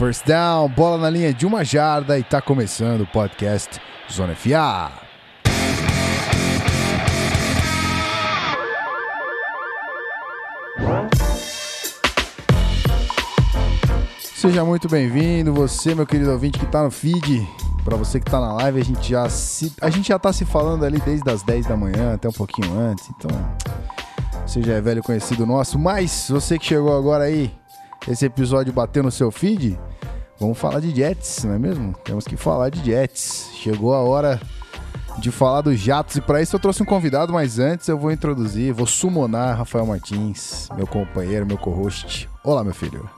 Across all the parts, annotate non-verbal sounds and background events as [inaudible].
First down, bola na linha de uma jarda e tá começando o podcast Zona FA. Seja muito bem-vindo, você, meu querido ouvinte que tá no feed. Para você que tá na live, a gente já se, a gente já tá se falando ali desde as 10 da manhã até um pouquinho antes, então você já é velho conhecido nosso, mas você que chegou agora aí, esse episódio bateu no seu feed, vamos falar de Jets, não é mesmo? Temos que falar de Jets. Chegou a hora de falar dos jatos e para isso eu trouxe um convidado, mas antes eu vou introduzir, vou summonar Rafael Martins, meu companheiro, meu co-host. Olá, meu filho.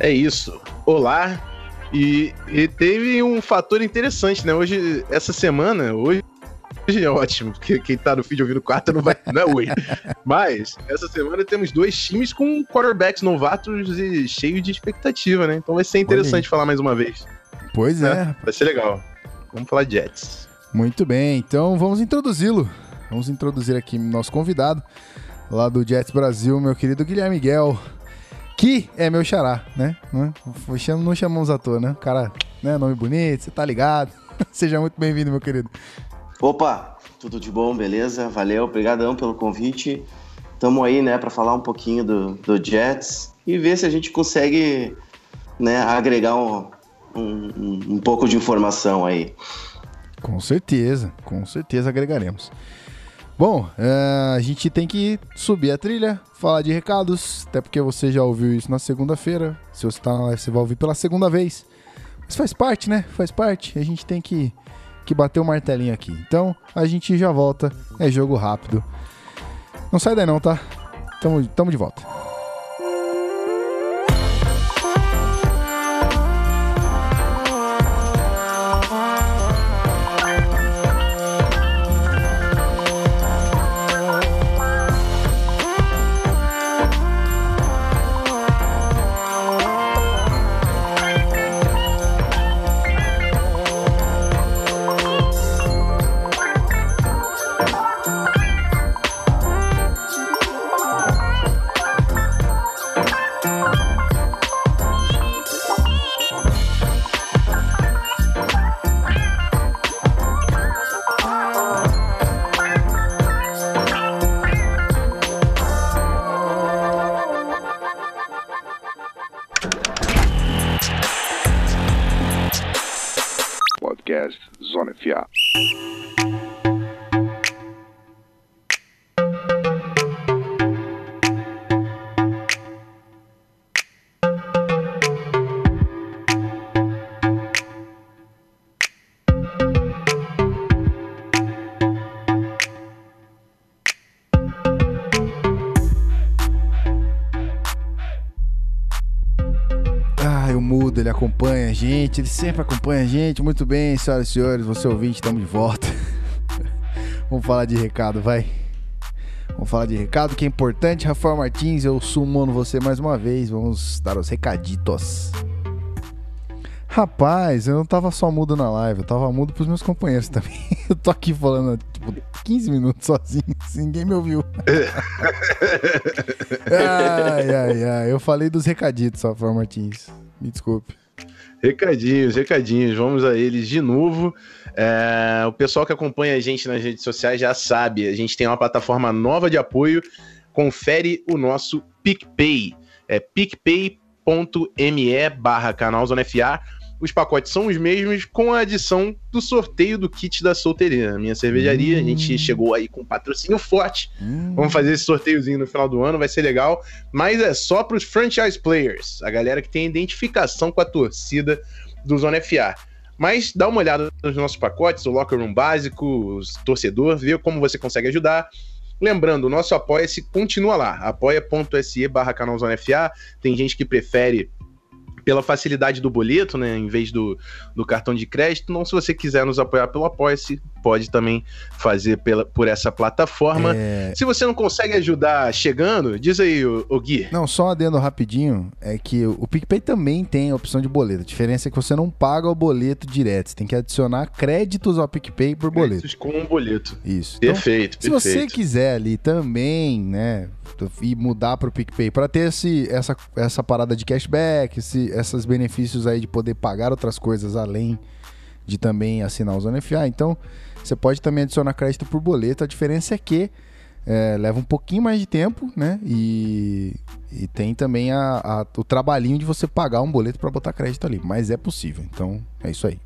É isso. Olá. E, e, teve um fator interessante, né? Hoje, essa semana, hoje é ótimo, porque quem tá no feed ouvindo quarta não vai. Não é oi. [laughs] Mas, essa semana temos dois times com quarterbacks novatos e cheio de expectativa, né? Então vai ser interessante falar mais uma vez. Pois é. é. Vai ser legal. Vamos falar de Jets. Muito bem, então vamos introduzi-lo. Vamos introduzir aqui nosso convidado, lá do Jets Brasil, meu querido Guilherme Miguel que é meu xará, né? Não chamamos à toa, né? O cara, né? Nome bonito, você tá ligado. [laughs] Seja muito bem-vindo, meu querido. Opa, tudo de bom, beleza? Valeu, obrigadão pelo convite. Tamo aí, né, para falar um pouquinho do, do Jets e ver se a gente consegue, né, agregar um, um, um pouco de informação aí. Com certeza, com certeza agregaremos. Bom, é, a gente tem que subir a trilha, falar de recados, até porque você já ouviu isso na segunda-feira. Se você está live, você vai ouvir pela segunda vez. Mas faz parte, né? Faz parte. A gente tem que, que bater o martelinho aqui. Então, a gente já volta. É jogo rápido. Não sai daí não, tá? Tamo, tamo de volta. Ele sempre acompanha a gente. Muito bem, senhoras e senhores, você ouvinte, estamos de volta. [laughs] Vamos falar de recado, vai. Vamos falar de recado que é importante. Rafael Martins, eu sumono você mais uma vez. Vamos dar os recaditos. Rapaz, eu não tava só mudo na live, eu tava mudo pros meus companheiros também. [laughs] Eu tô aqui falando, tipo, 15 minutos sozinho, assim, ninguém me ouviu. [laughs] ai, ai, ai. Eu falei dos recaditos, Rafael Martins. Me desculpe. Recadinhos, recadinhos, vamos a eles de novo. É, o pessoal que acompanha a gente nas redes sociais já sabe, a gente tem uma plataforma nova de apoio. Confere o nosso PicPay. É picpay.me barra canal Zona FA os pacotes são os mesmos, com a adição do sorteio do kit da solteira. Minha cervejaria, hum. a gente hum. chegou aí com um patrocínio forte. Hum. Vamos fazer esse sorteiozinho no final do ano, vai ser legal. Mas é só para os franchise players, a galera que tem identificação com a torcida do Zona FA. Mas dá uma olhada nos nossos pacotes, o Locker Room básico, o torcedor, vê como você consegue ajudar. Lembrando, o nosso apoia-se continua lá, apoia.se barra canal Zona FA. Tem gente que prefere pela facilidade do boleto, né, em vez do, do cartão de crédito. Não, se você quiser nos apoiar pelo Apoia-se, pode também fazer pela, por essa plataforma. É... Se você não consegue ajudar chegando, diz aí, o, o Gui. Não, só adendo rapidinho, é que o PicPay também tem a opção de boleto. A diferença é que você não paga o boleto direto, você tem que adicionar créditos ao PicPay por boleto. Créditos com um boleto. Isso. Perfeito, então, Se você quiser ali também, né, e mudar para o PicPay para ter esse, essa, essa parada de cashback, esse, esses benefícios aí de poder pagar outras coisas além de também assinar o Zona FA. Então, você pode também adicionar crédito por boleto. A diferença é que é, leva um pouquinho mais de tempo, né? E, e tem também a, a, o trabalhinho de você pagar um boleto para botar crédito ali. Mas é possível. Então, é isso aí.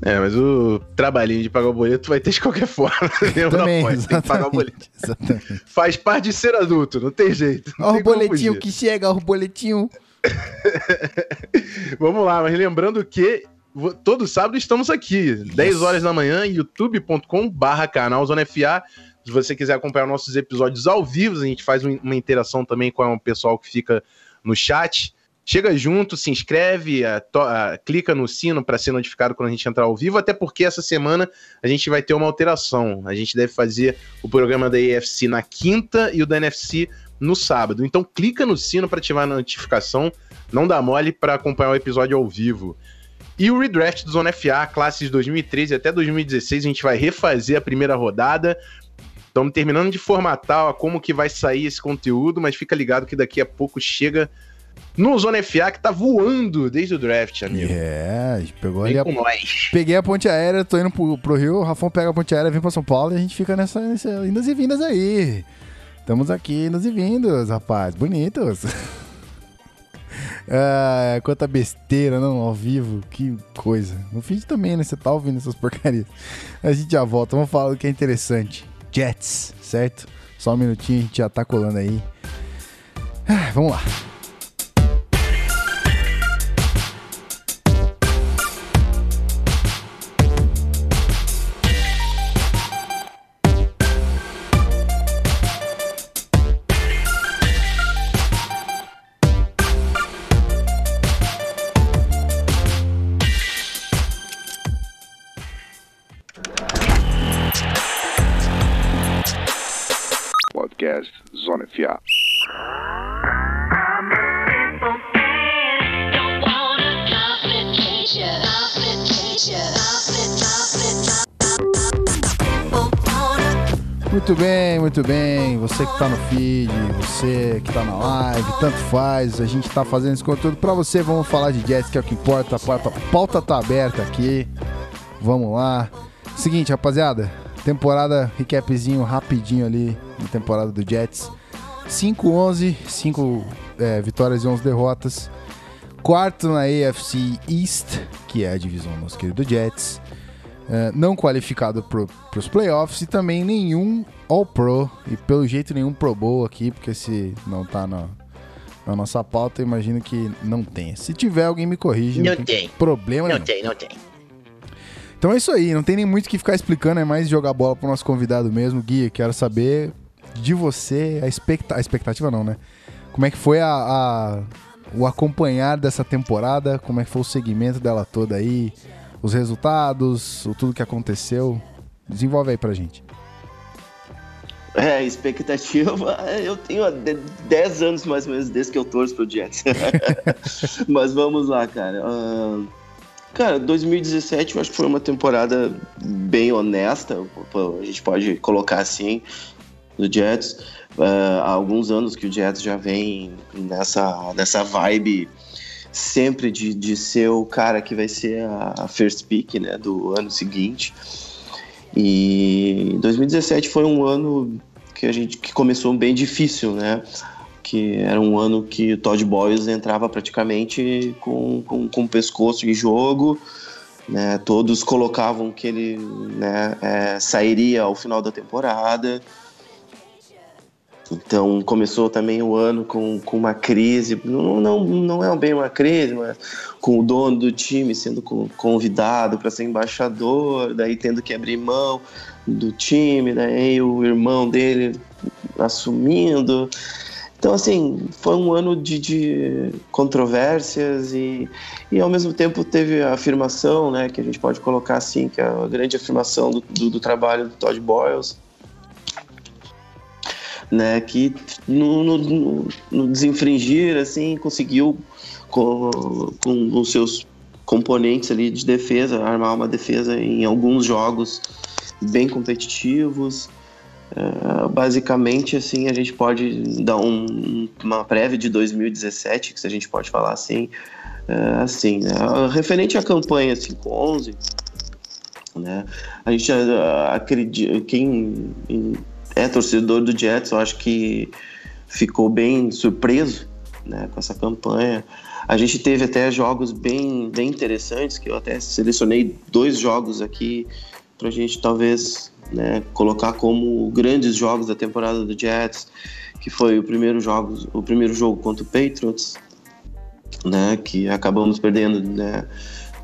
É, mas o trabalhinho de pagar o boleto vai ter de qualquer [laughs] forma. Também, tem que pagar o boleto. Exatamente. Faz parte de ser adulto, não tem jeito. Olha o boletinho que chega, olha o boletinho. Vamos lá, mas lembrando que todo sábado estamos aqui, yes. 10 horas da manhã, youtube.com barra canal Zona FA. Se você quiser acompanhar nossos episódios ao vivo, a gente faz uma interação também com o pessoal que fica no chat. Chega junto, se inscreve, a, a, clica no sino para ser notificado quando a gente entrar ao vivo, até porque essa semana a gente vai ter uma alteração. A gente deve fazer o programa da EFC na quinta e o da NFC no sábado. Então clica no sino para ativar a notificação, não dá mole para acompanhar o episódio ao vivo. E o redraft do Zona FA, classes de 2013 até 2016, a gente vai refazer a primeira rodada. Estamos terminando de formatar ó, como que vai sair esse conteúdo, mas fica ligado que daqui a pouco chega no Zona FA que tá voando desde o draft, amigo. É, pegou vem ali a... nós. Peguei a ponte aérea, tô indo pro, pro Rio, o Rafão pega a ponte aérea, vem pra São Paulo e a gente fica nessa, nessa indas e vindas aí. Estamos aqui, indo e vindos, rapaz, bonitos. [laughs] ah, quanta besteira, não, ao vivo, que coisa. No feed também, né? Você tá ouvindo essas porcarias. A gente já volta, vamos falar do que é interessante. Jets, certo? Só um minutinho, a gente já tá colando aí. Ah, vamos lá. Muito bem, muito bem. Você que tá no feed, você que tá na live, tanto faz. A gente tá fazendo esse conteúdo pra você. Vamos falar de Jets, que é o que importa. A pauta, a pauta tá aberta aqui. Vamos lá. Seguinte, rapaziada. Temporada, recapzinho rapidinho ali na temporada do Jets. 5-11, 5 é, vitórias e 11 derrotas. Quarto na AFC East, que é a divisão nosso querido Jets. É, não qualificado para os playoffs e também nenhum All-Pro e pelo jeito nenhum Pro Bowl aqui, porque se não tá na, na nossa pauta, eu imagino que não tem. Se tiver, alguém me corrige. Não, não tem, tem. Problema não. Não tem, não tem. Então é isso aí, não tem nem muito o que ficar explicando, é mais jogar bola pro nosso convidado mesmo. Gui, quero saber de você a, expecta a expectativa não, né? Como é que foi a, a, o acompanhar dessa temporada? Como é que foi o segmento dela toda aí? Os resultados, o tudo que aconteceu. Desenvolve aí pra gente. É, expectativa, [laughs] eu tenho 10 anos mais ou menos desde que eu torço pro Jets. [laughs] Mas vamos lá, cara. Uh, cara, 2017 eu acho que foi uma temporada bem honesta, a gente pode colocar assim, do Jets. Uh, há alguns anos que o Jets já vem nessa, nessa vibe sempre de, de ser o cara que vai ser a, first pick né, do ano seguinte. E 2017 foi um ano que a gente que começou bem difícil, né? Que era um ano que o Todd Boyles entrava praticamente com, com, com o pescoço em jogo. Né? Todos colocavam que ele né, é, sairia ao final da temporada. Então começou também o ano com, com uma crise, não, não, não é bem uma crise, mas com o dono do time sendo convidado para ser embaixador, daí tendo que abrir mão do time, daí o irmão dele assumindo. Então, assim, foi um ano de, de controvérsias e, e, ao mesmo tempo, teve a afirmação, né, que a gente pode colocar assim, que é a grande afirmação do, do, do trabalho do Todd Boyles, né, que no, no, no desinfringir, assim, conseguiu com, com os seus componentes ali de defesa, armar uma defesa em alguns jogos bem competitivos, Uh, basicamente, assim, a gente pode dar um, uma prévia de 2017, que se a gente pode falar assim, uh, assim, né? referente à campanha 511, né? A gente uh, acredita, quem é torcedor do Jets, eu acho que ficou bem surpreso, né, com essa campanha. A gente teve até jogos bem, bem interessantes, que eu até selecionei dois jogos aqui para a gente talvez né, colocar como grandes jogos da temporada do Jets, que foi o primeiro jogo, o primeiro jogo contra o Patriots, né, que acabamos perdendo né,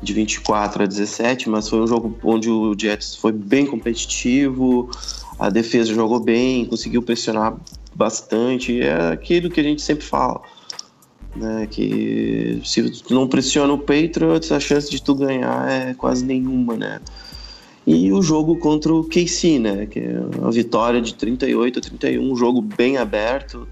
de 24 a 17, mas foi um jogo onde o Jets foi bem competitivo, a defesa jogou bem, conseguiu pressionar bastante, é aquilo que a gente sempre fala. Né, que se não pressiona o Patriots, a chance de tu ganhar é quase nenhuma, né? E o jogo contra o KC, né? Que é uma vitória de 38 a 31, um jogo bem aberto,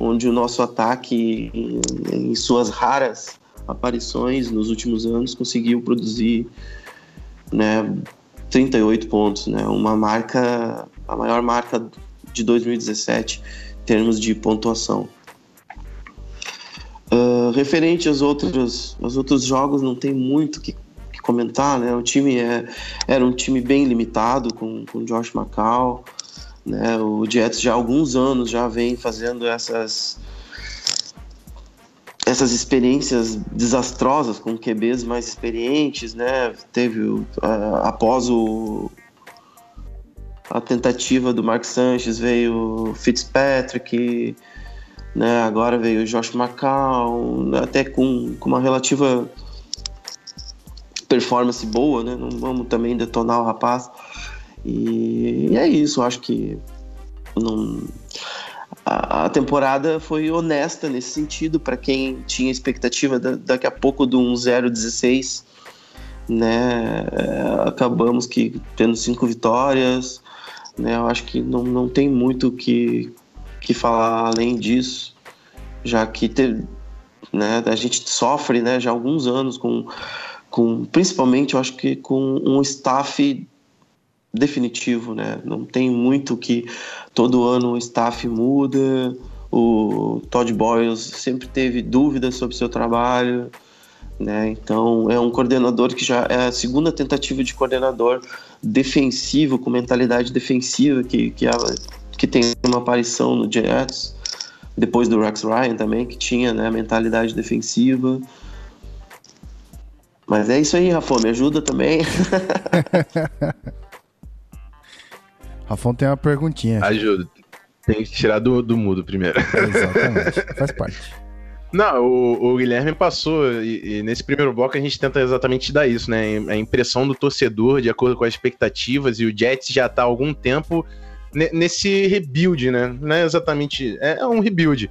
onde o nosso ataque, em, em suas raras aparições nos últimos anos, conseguiu produzir né, 38 pontos, né? Uma marca, a maior marca de 2017 em termos de pontuação. Uh, referente aos outros, aos outros jogos, não tem muito que comentar, né? O time é, era um time bem limitado com, com Josh McCall, né? O Jets já há alguns anos já vem fazendo essas essas experiências desastrosas com QBs mais experientes, né? Teve após o a tentativa do Mark Sanchez veio Fitzpatrick, né? Agora veio o Josh McCall, até com, com uma relativa performance boa, né? Não vamos também detonar o rapaz. E, e é isso, acho que não, a, temporada foi honesta nesse sentido para quem tinha expectativa da, daqui a pouco de um 0-16, né? É, acabamos que tendo cinco vitórias, né? Eu acho que não, não tem muito que que falar além disso, já que te, né, a gente sofre, né, já há alguns anos com com principalmente eu acho que com um staff definitivo, né? Não tem muito que todo ano o staff muda. O Todd Boyles sempre teve dúvidas sobre seu trabalho, né? Então é um coordenador que já é a segunda tentativa de coordenador defensivo com mentalidade defensiva que que, que tem uma aparição no Jets depois do Rex Ryan também que tinha né, mentalidade defensiva. Mas é isso aí, Rafão, me ajuda também. [laughs] [laughs] Rafão tem uma perguntinha. Ajuda. Tem que tirar do, do mudo primeiro. Exatamente, [laughs] faz parte. Não, o, o Guilherme passou, e, e, nesse primeiro bloco a gente tenta exatamente dar isso, né? A impressão do torcedor de acordo com as expectativas, e o Jets já tá há algum tempo nesse rebuild, né? Não é exatamente. É um rebuild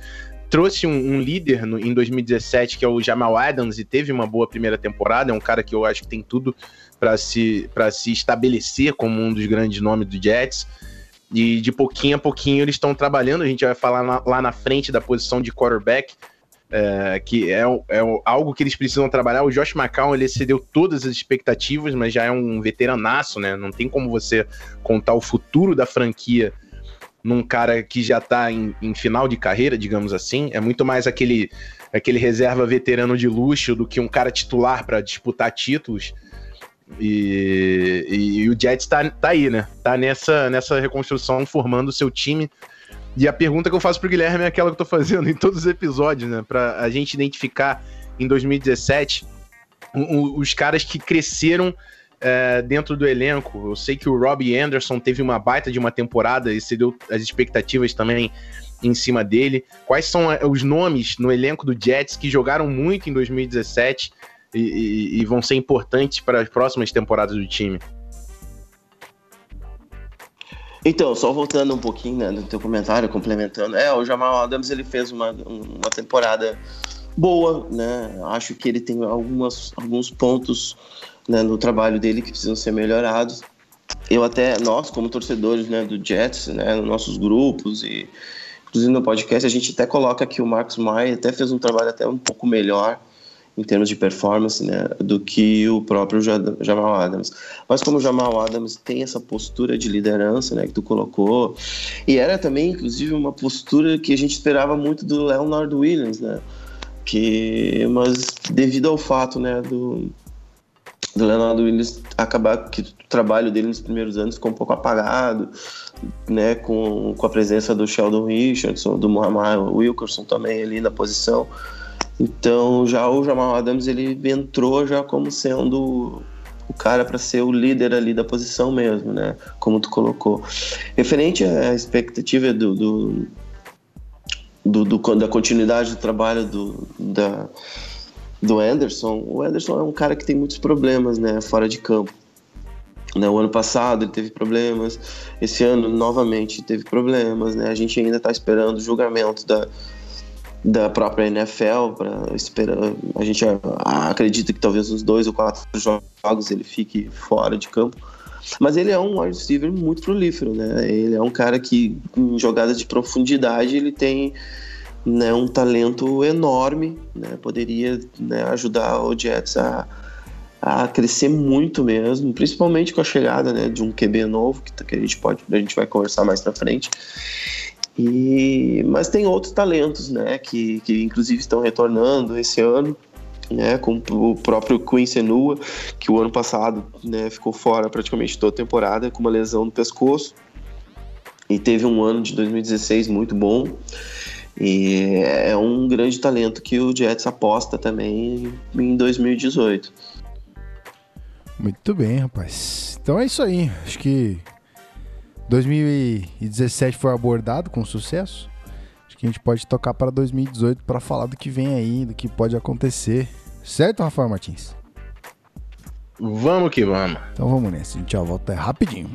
trouxe um, um líder no, em 2017, que é o Jamal Adams, e teve uma boa primeira temporada. É um cara que eu acho que tem tudo para se, se estabelecer como um dos grandes nomes do Jets. E de pouquinho a pouquinho eles estão trabalhando. A gente vai falar na, lá na frente da posição de quarterback. É, que é, é, algo que eles precisam trabalhar. O Josh McCown ele excedeu todas as expectativas, mas já é um veteranaço, né? Não tem como você contar o futuro da franquia num cara que já tá em, em, final de carreira, digamos assim. É muito mais aquele, aquele reserva veterano de luxo do que um cara titular para disputar títulos. E, e, e, o Jets tá, tá aí, né? Tá nessa, nessa reconstrução, formando o seu time. E a pergunta que eu faço pro Guilherme é aquela que eu tô fazendo em todos os episódios, né? Pra a gente identificar em 2017 os caras que cresceram é, dentro do elenco. Eu sei que o Robbie Anderson teve uma baita de uma temporada e cedeu as expectativas também em cima dele. Quais são é, os nomes no elenco do Jets que jogaram muito em 2017 e, e, vão ser importantes para as próximas temporadas do time? Então, só voltando um pouquinho né, no teu comentário, complementando, é, o Jamal Adams ele fez uma, uma temporada boa, né? Acho que ele tem algumas, alguns pontos né, no trabalho dele que precisam ser melhorados. Eu até, nós como torcedores né, do Jets, né, nos nossos grupos e inclusive no podcast, a gente até coloca que o Marcos Maia até fez um trabalho até um pouco melhor em termos de performance, né, do que o próprio Jamal Adams. Mas como o Jamal Adams tem essa postura de liderança, né, que tu colocou, e era também, inclusive, uma postura que a gente esperava muito do Leonard Williams, né, que, mas devido ao fato, né, do, do Leonard Williams acabar que o trabalho dele nos primeiros anos ficou um pouco apagado, né, com, com a presença do Sheldon Richardson, do Muhammad Wilkerson também ali na posição, então já o Jamal Adams ele entrou já como sendo o cara para ser o líder ali da posição mesmo, né? Como tu colocou. Referente à expectativa do, do, do, do da continuidade do trabalho do, da, do Anderson, o Anderson é um cara que tem muitos problemas, né? Fora de campo. Né, o ano passado ele teve problemas, esse ano novamente teve problemas, né? A gente ainda está esperando o julgamento da, da própria NFL para esperar. A gente acredita que talvez uns dois ou quatro jogos ele fique fora de campo. Mas ele é um wide receiver muito prolífero, né? Ele é um cara que em jogadas de profundidade ele tem né, um talento enorme, né? Poderia né, ajudar o Jets a, a crescer muito mesmo, principalmente com a chegada né, de um QB novo que, que a gente pode, a gente vai conversar mais para frente. E, mas tem outros talentos, né, que, que inclusive estão retornando esse ano, né, como o próprio Queen Senua, que o ano passado né, ficou fora praticamente toda a temporada com uma lesão no pescoço e teve um ano de 2016 muito bom. E é um grande talento que o Jets aposta também em 2018. Muito bem, rapaz. Então é isso aí. Acho que 2017 foi abordado com sucesso. Acho que a gente pode tocar para 2018 para falar do que vem aí, do que pode acontecer. Certo, Rafael Martins? Vamos que vamos. Então vamos nessa. A gente já volta rapidinho.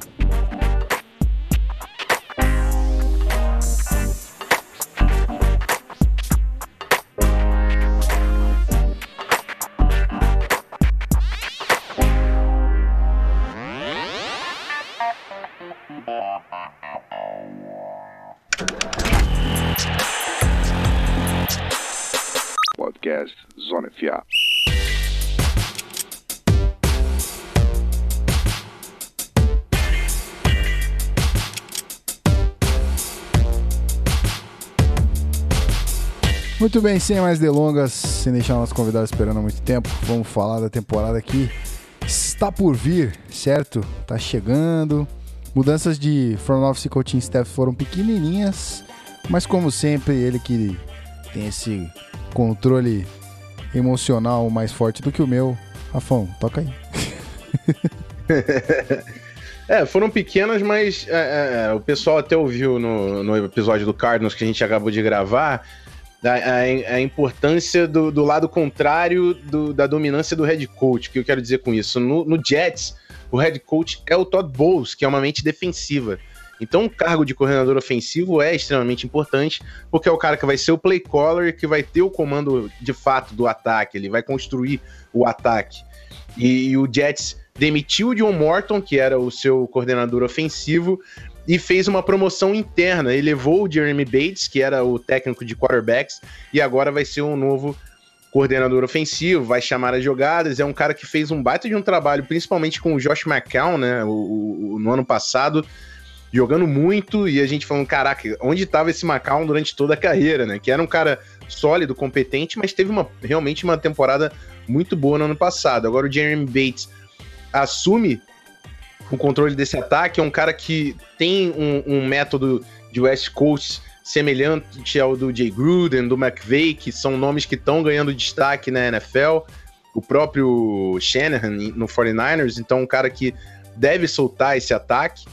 Muito bem, sem mais delongas, sem deixar nossos convidados esperando há muito tempo, vamos falar da temporada que está por vir, certo? Tá chegando. Mudanças de front office e coaching staff foram pequenininhas, mas como sempre, ele que tem esse controle emocional mais forte do que o meu. Rafão, toca aí. [laughs] é, foram pequenas, mas é, é, é, o pessoal até ouviu no, no episódio do Cardinals que a gente acabou de gravar a, a, a importância do, do, lado contrário do, da dominância do head coach. O que eu quero dizer com isso? No, no Jets, o head coach é o Todd Bowles, que é uma mente defensiva. Então, o cargo de coordenador ofensivo é extremamente importante, porque é o cara que vai ser o play caller, que vai ter o comando de fato do ataque, ele vai construir o ataque. E, e o Jets demitiu o John Morton, que era o seu coordenador ofensivo, e fez uma promoção interna. Ele levou o Jeremy Bates, que era o técnico de quarterbacks, e agora vai ser um novo coordenador ofensivo, vai chamar as jogadas. É um cara que fez um baita de um trabalho, principalmente com o Josh McCown, né, o, o no ano passado jogando muito e a gente falando, caraca, onde estava esse Macau durante toda a carreira, né? Que era um cara sólido, competente, mas teve uma, realmente uma temporada muito boa no ano passado. Agora o Jeremy Bates assume o controle desse ataque, é um cara que tem um, um método de West Coast semelhante ao do Jay Gruden, do McVay, que são nomes que estão ganhando destaque na NFL. O próprio Shanahan no 49ers, então um cara que deve soltar esse ataque.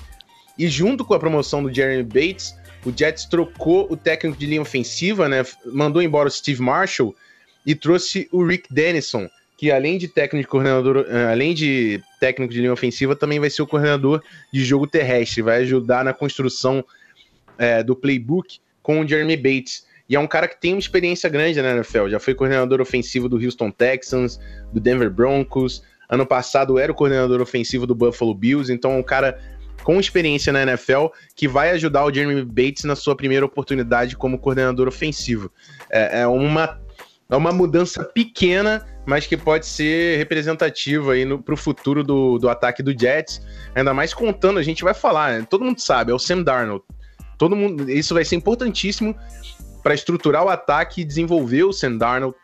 E junto com a promoção do Jeremy Bates, o Jets trocou o técnico de linha ofensiva, né? Mandou embora o Steve Marshall e trouxe o Rick Dennison, que além de técnico de coordenador, eh, além de técnico de linha ofensiva, também vai ser o coordenador de jogo terrestre, vai ajudar na construção é, do playbook com o Jeremy Bates. E é um cara que tem uma experiência grande na NFL, já foi coordenador ofensivo do Houston Texans, do Denver Broncos, ano passado era o coordenador ofensivo do Buffalo Bills, então é um cara com experiência na NFL que vai ajudar o Jeremy Bates na sua primeira oportunidade como coordenador ofensivo. É, é uma é uma mudança pequena, mas que pode ser representativa aí no, pro futuro do, do ataque do Jets. Ainda mais contando, a gente vai falar, né? todo mundo sabe, é o Sam Darnold. Todo mundo, isso vai ser importantíssimo para estruturar o ataque e desenvolver o Sam Darnold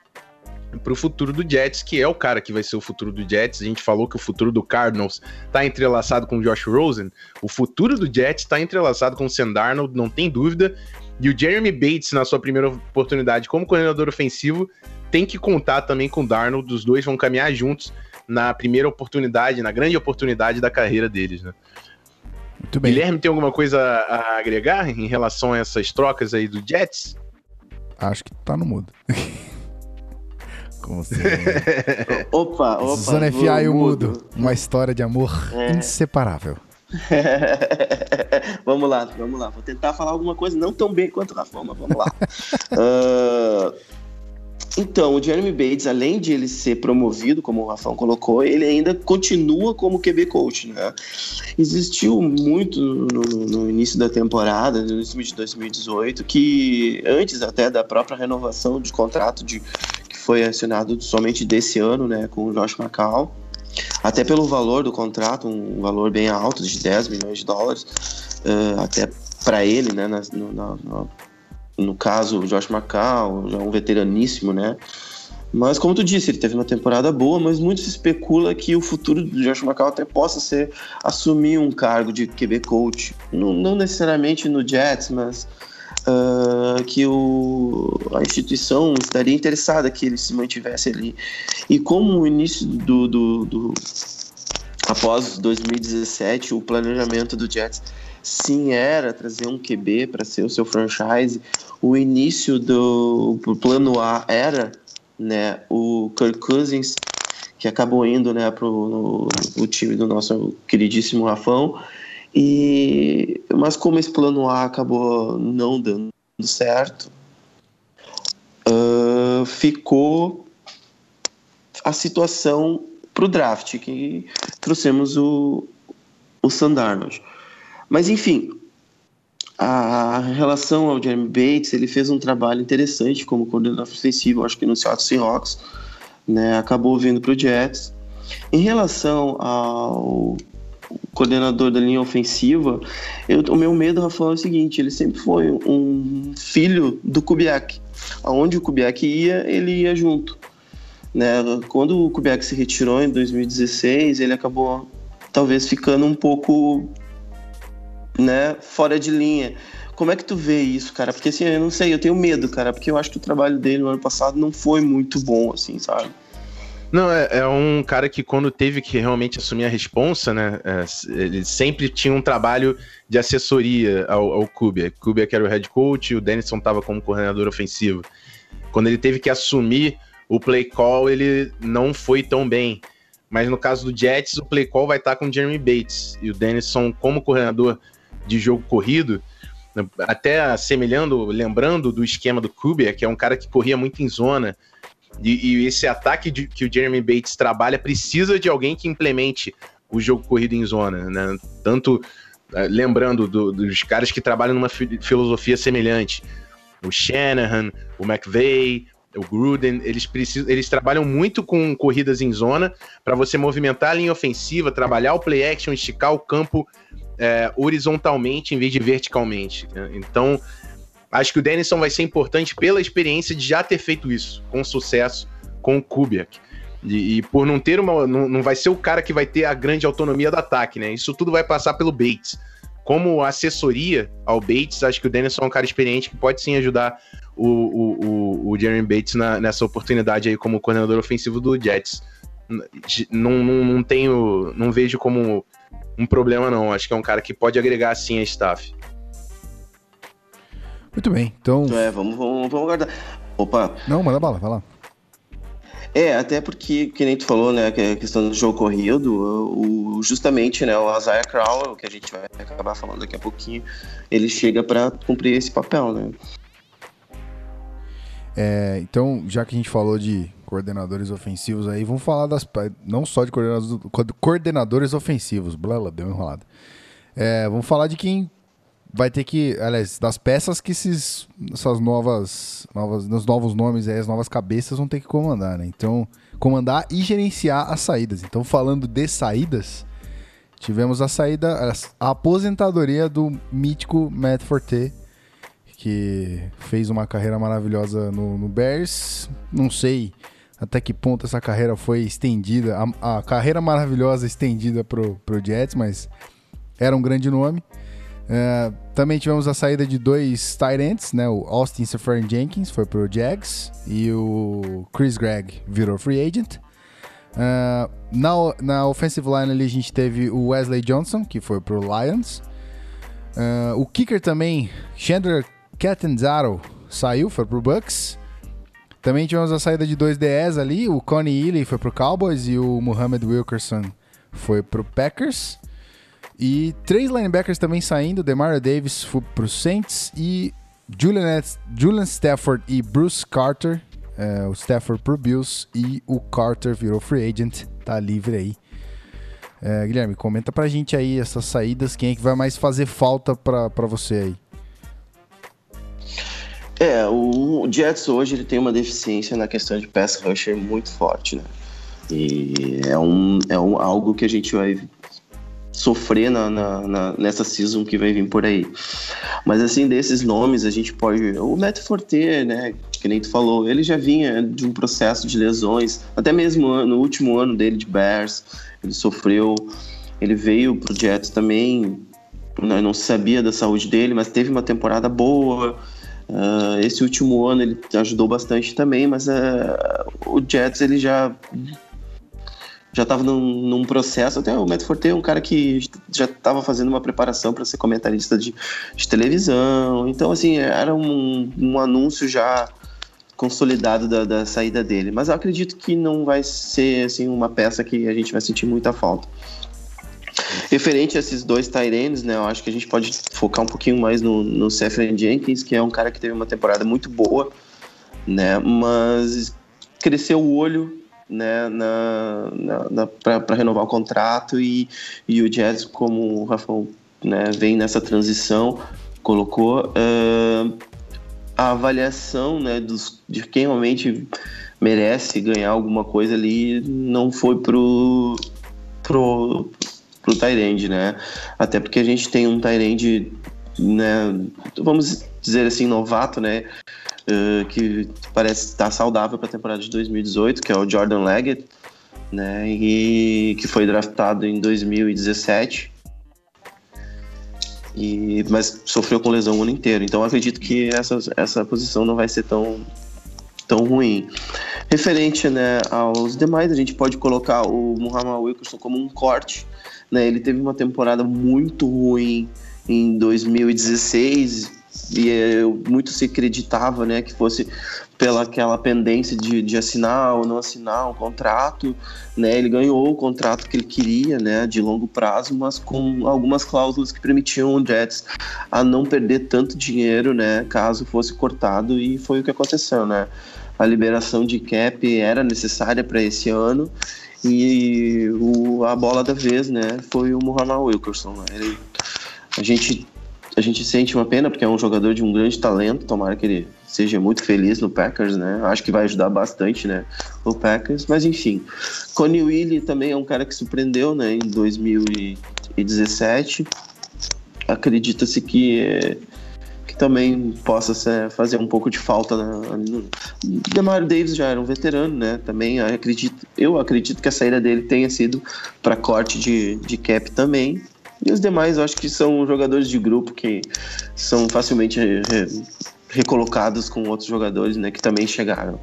para o futuro do Jets, que é o cara que vai ser o futuro do Jets. A gente falou que o futuro do Cardinals está entrelaçado com o Josh Rosen. O futuro do Jets está entrelaçado com o Sam Darnold, não tem dúvida. E o Jeremy Bates, na sua primeira oportunidade como coordenador ofensivo, tem que contar também com o Darnold. Os dois vão caminhar juntos na primeira oportunidade, na grande oportunidade da carreira deles, né? Muito bem. Guilherme tem alguma coisa a agregar em relação a essas trocas aí do Jets? Acho que tá no mudo. [laughs] Como sempre. [laughs] Opa, opa. Zona FA e o mudo. mudo. Uma história de amor É. inseparável. [laughs] vamos lá, vamos lá. Vou tentar falar alguma coisa não tão bem quanto o Rafão, mas vamos lá. [laughs] Ah, então, o Jeremy Bates, além de ele ser promovido, como o Rafão colocou, ele ainda continua como QB coach, né? Existiu muito no, no início da temporada, no início de 2018, que antes até da própria renovação de contrato de, que foi acionado somente desse ano, né, com o Josh McCall, até pelo valor do contrato, um valor bem alto, de 10 milhões de dólares, eh, até para ele, né, na- no, na- no caso, o Josh McCall, já um veteraníssimo, né, mas como tu disse, ele teve uma temporada boa, mas muito se especula que o futuro do Josh McCall até possa ser assumir um cargo de QB coach, não, não necessariamente no Jets, mas ah, que o, a instituição estaria interessada que ele se mantivesse ali. E como o início do, do, do após 2017, o planejamento do Jets sim era trazer um QB para ser o seu franchise. O início do o plano A era né, o Kirk Cousins, que acabou indo né, para o time do nosso queridíssimo Rafão. E, mas como esse plano A acabou não dando certo, ah, ficou a situação para o draft, que trouxemos o, o. Mas enfim, a relação ao Jeremy Bates, ele fez um trabalho interessante como coordenador ofensivo, acho que no Seattle Seahawks, né, acabou vindo para o Jets. Em relação ao coordenador da linha ofensiva, eu, o meu medo, Rafael, é o seguinte, ele sempre foi um filho do Kubiak. Aonde o Kubiak ia, ele ia junto. Né? Quando o Kubiak se retirou em 2016, ele acabou talvez ficando um pouco né, fora de linha. Como é que tu vê isso, cara? Porque assim, eu não sei, eu tenho medo, cara, porque eu acho que o trabalho dele no ano passado não foi muito bom, assim, sabe? Não, é, é um cara que quando teve que realmente assumir a responsa, né? é, ele sempre tinha um trabalho de assessoria ao, ao Kubiak. Kubiak era o head coach e o Denison estava como coordenador ofensivo. Quando ele teve que assumir o play call, ele não foi tão bem. Mas no caso do Jets, o play call vai estar com o Jeremy Bates. E o Denison, como coordenador de jogo corrido, até assemelhando, lembrando do esquema do Kubiak, que é um cara que corria muito em zona, e, e esse ataque de- que o Jeremy Bates trabalha precisa de alguém que implemente o jogo corrido em zona, né? Tanto eh, lembrando do- dos caras que trabalham numa fi- filosofia semelhante, o Shanahan, o McVay, o Gruden, eles precisam, eles trabalham muito com corridas em zona para você movimentar a linha ofensiva, trabalhar o play action, esticar o campo eh, horizontalmente em vez de verticalmente. né? Então acho que o Denison vai ser importante pela experiência de já ter feito isso com sucesso com o Kubiak. E, e por não ter uma. Não, não vai ser o cara que vai ter a grande autonomia do ataque, né? Isso tudo vai passar pelo Bates. Como assessoria ao Bates, acho que o Denison é um cara experiente que pode sim ajudar o, o, o, o Jeremy Bates na- nessa oportunidade aí como coordenador ofensivo do Jets. Não, não, não tenho. Não vejo como um problema, não. Acho que é um cara que pode agregar sim a staff. Muito bem, então. É, vamos, vamos, vamos aguardar. Opa, Não, manda bala, vai lá. É, até porque, que nem tu falou, né, que a questão do jogo corrido, o, justamente, né, o Isaiah Crowell, que a gente vai acabar falando daqui a pouquinho, ele chega para cumprir esse papel, né? É, então, já que a gente falou de coordenadores ofensivos aí, vamos falar das. Não só de coordenadores, coordenadores ofensivos, blá, blá, deu uma enrolada. É, vamos falar de quem vai ter que, aliás, das peças que esses, essas novas, novas, nos novos nomes, aí, as novas cabeças vão ter que comandar, né? Então, comandar e gerenciar as saídas. Então, falando de saídas, tivemos a saída, a aposentadoria do mítico Matt Forte, que fez uma carreira maravilhosa no, no Bears. Não sei até que ponto essa carreira foi estendida, a, a carreira maravilhosa estendida pro, pro Jets, mas era um grande nome. Uh, também tivemos a saída de dois tight ends, né? O Austin Seferian Jenkins foi pro Jags e o Chris Gregg virou free agent. Uh, na, na offensive line ali a gente teve o Wesley Johnson, que foi pro Lions. Uh, o kicker também, Chandler Catanzaro, saiu, foi pro Bucks. Também tivemos a saída de dois DS ali, o Connie Ely foi pro Cowboys e o Muhammad Wilkerson foi pro Packers. E três linebackers também saindo, Demario Davis foi pro Saints e Julian, Julian Stafford e Bruce Carter, é, o Stafford pro Bills e o Carter virou free agent, tá livre aí. É, Guilherme, comenta pra gente aí essas saídas, quem é que vai mais fazer falta pra, pra você aí? É, o Jets hoje ele tem uma deficiência na questão de pass rusher muito forte, né? E é, um, é um, algo que a gente vai sofrer na, na, na, nessa season que vai vir por aí. Mas assim, desses nomes, a gente pode. O Matt Forte, né? Que nem tu falou, ele já vinha de um processo de lesões, até mesmo no último ano dele de Bears, ele sofreu. Ele veio pro Jets também, né, não sabia da saúde dele, mas teve uma temporada boa Uh, esse último ano ele ajudou bastante também, mas uh, o Jets ele já já estava num, num, processo. Até o Matt Forte é um cara que já estava fazendo uma preparação para ser comentarista de, de, televisão. Então, assim, era um, um anúncio já consolidado da, da, saída dele. Mas eu acredito que não vai ser assim uma peça que a gente vai sentir muita falta. Referente a esses dois Tyrands, né, eu acho que a gente pode focar um pouquinho mais no, no Sefren Jenkins, que é um cara que teve uma temporada muito boa, né, mas cresceu o olho né, na, na, na para renovar o contrato e, e o Jazz, como o Rafael né, vem nessa transição, colocou uh, a avaliação né, dos, de quem realmente merece ganhar alguma coisa ali não foi pro, pro, pro Tyrande, né? Até porque a gente tem um Tyrande, né? Vamos dizer assim, novato, né? Uh, que parece estar saudável para a temporada de 2018, que é o Jordan Leggett, né? E que foi draftado em 2017. E, mas sofreu com lesão o ano inteiro. Então acredito que essa, essa posição não vai ser tão, tão ruim. Referente né, aos demais, a gente pode colocar o Muhammad Wilkerson como um corte né? Ele teve uma temporada muito ruim em 2016 e muito se acreditava né, que fosse pela aquela pendência de, de assinar ou não assinar um contrato, né? Ele ganhou o contrato que ele queria, né, de longo prazo, mas com algumas cláusulas que permitiam o Jets a não perder tanto dinheiro, né, caso fosse cortado e foi o que aconteceu, né? A liberação de cap era necessária para esse ano e o, a bola da vez, né, foi o Muhammad Wilkerson. Né? Ele, a, gente, a gente sente uma pena porque é um jogador de um grande talento. Tomara que ele seja muito feliz no Packers, né? Acho que vai ajudar bastante, né, o Packers. Mas enfim, Connie Willy também é um cara que surpreendeu, né, em 2017. Acredita-se que é, também possa ser, fazer um pouco de falta. Né? Demario Davis já era um veterano, né? Também acredito, eu acredito que a saída dele tenha sido para corte de, de cap também. E os demais, eu acho que são jogadores de grupo que são facilmente re, recolocados com outros jogadores, né? Que também chegaram.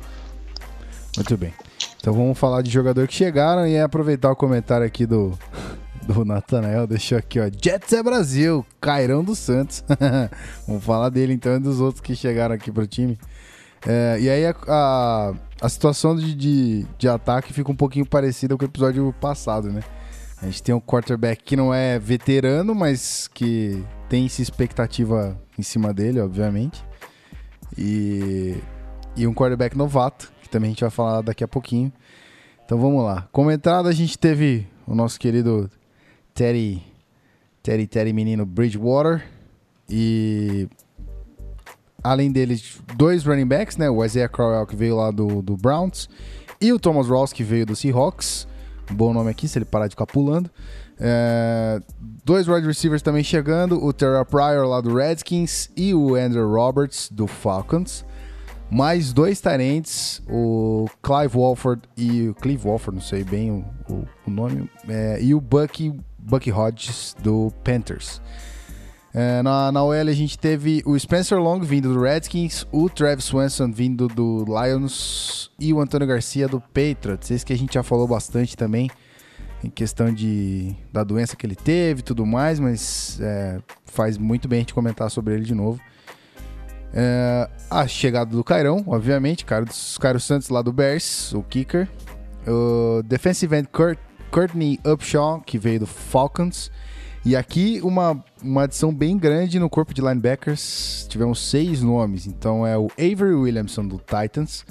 Muito bem. Então vamos falar de jogador que chegaram e aproveitar o comentário aqui do do Natanael deixou aqui, ó. Jets é Brasil, Cairão dos Santos. [laughs] Vamos falar dele então e dos outros que chegaram aqui pro time. É, e aí a, a, a situação de, de, de, ataque fica um pouquinho parecida com o episódio passado, né? A gente tem um quarterback que não é veterano, mas que tem essa expectativa em cima dele, obviamente. E, e um quarterback novato, que também a gente vai falar daqui a pouquinho. Então vamos lá. Como entrada, a gente teve o nosso querido Terry, Terry, Terry Menino Bridgewater, E além deles, dois running backs, né? O Isaiah Crowell, que veio lá do, do Browns, e o Thomas Ross, que veio do Seahawks. Bom nome aqui, se ele parar de ficar pulando. É, dois wide receivers também chegando, o Terra Pryor lá do Redskins e o Andrew Roberts do Falcons. Mais dois tarentes, o Clive Walford e o Clive Walford, não sei bem o, o, o nome, é, e o Bucky, Bucky Hodges do Panthers. É, na, na OL a gente teve o Spencer Long vindo do Redskins, o Travis Swanson vindo do Lions e o Antônio Garcia do Patriots. Esse que a gente já falou bastante também em questão de, da doença que ele teve e tudo mais, mas é, faz muito bem a gente comentar sobre ele de novo. É, a chegada do Cairão, obviamente, cara dos Cairo Santos lá do Bears, o kicker. O defensive end Courtney Upshaw, que veio do Falcons. E aqui uma, uma adição bem grande no corpo de linebackers. Tivemos seis nomes. Então é o Avery Williamson do Titans,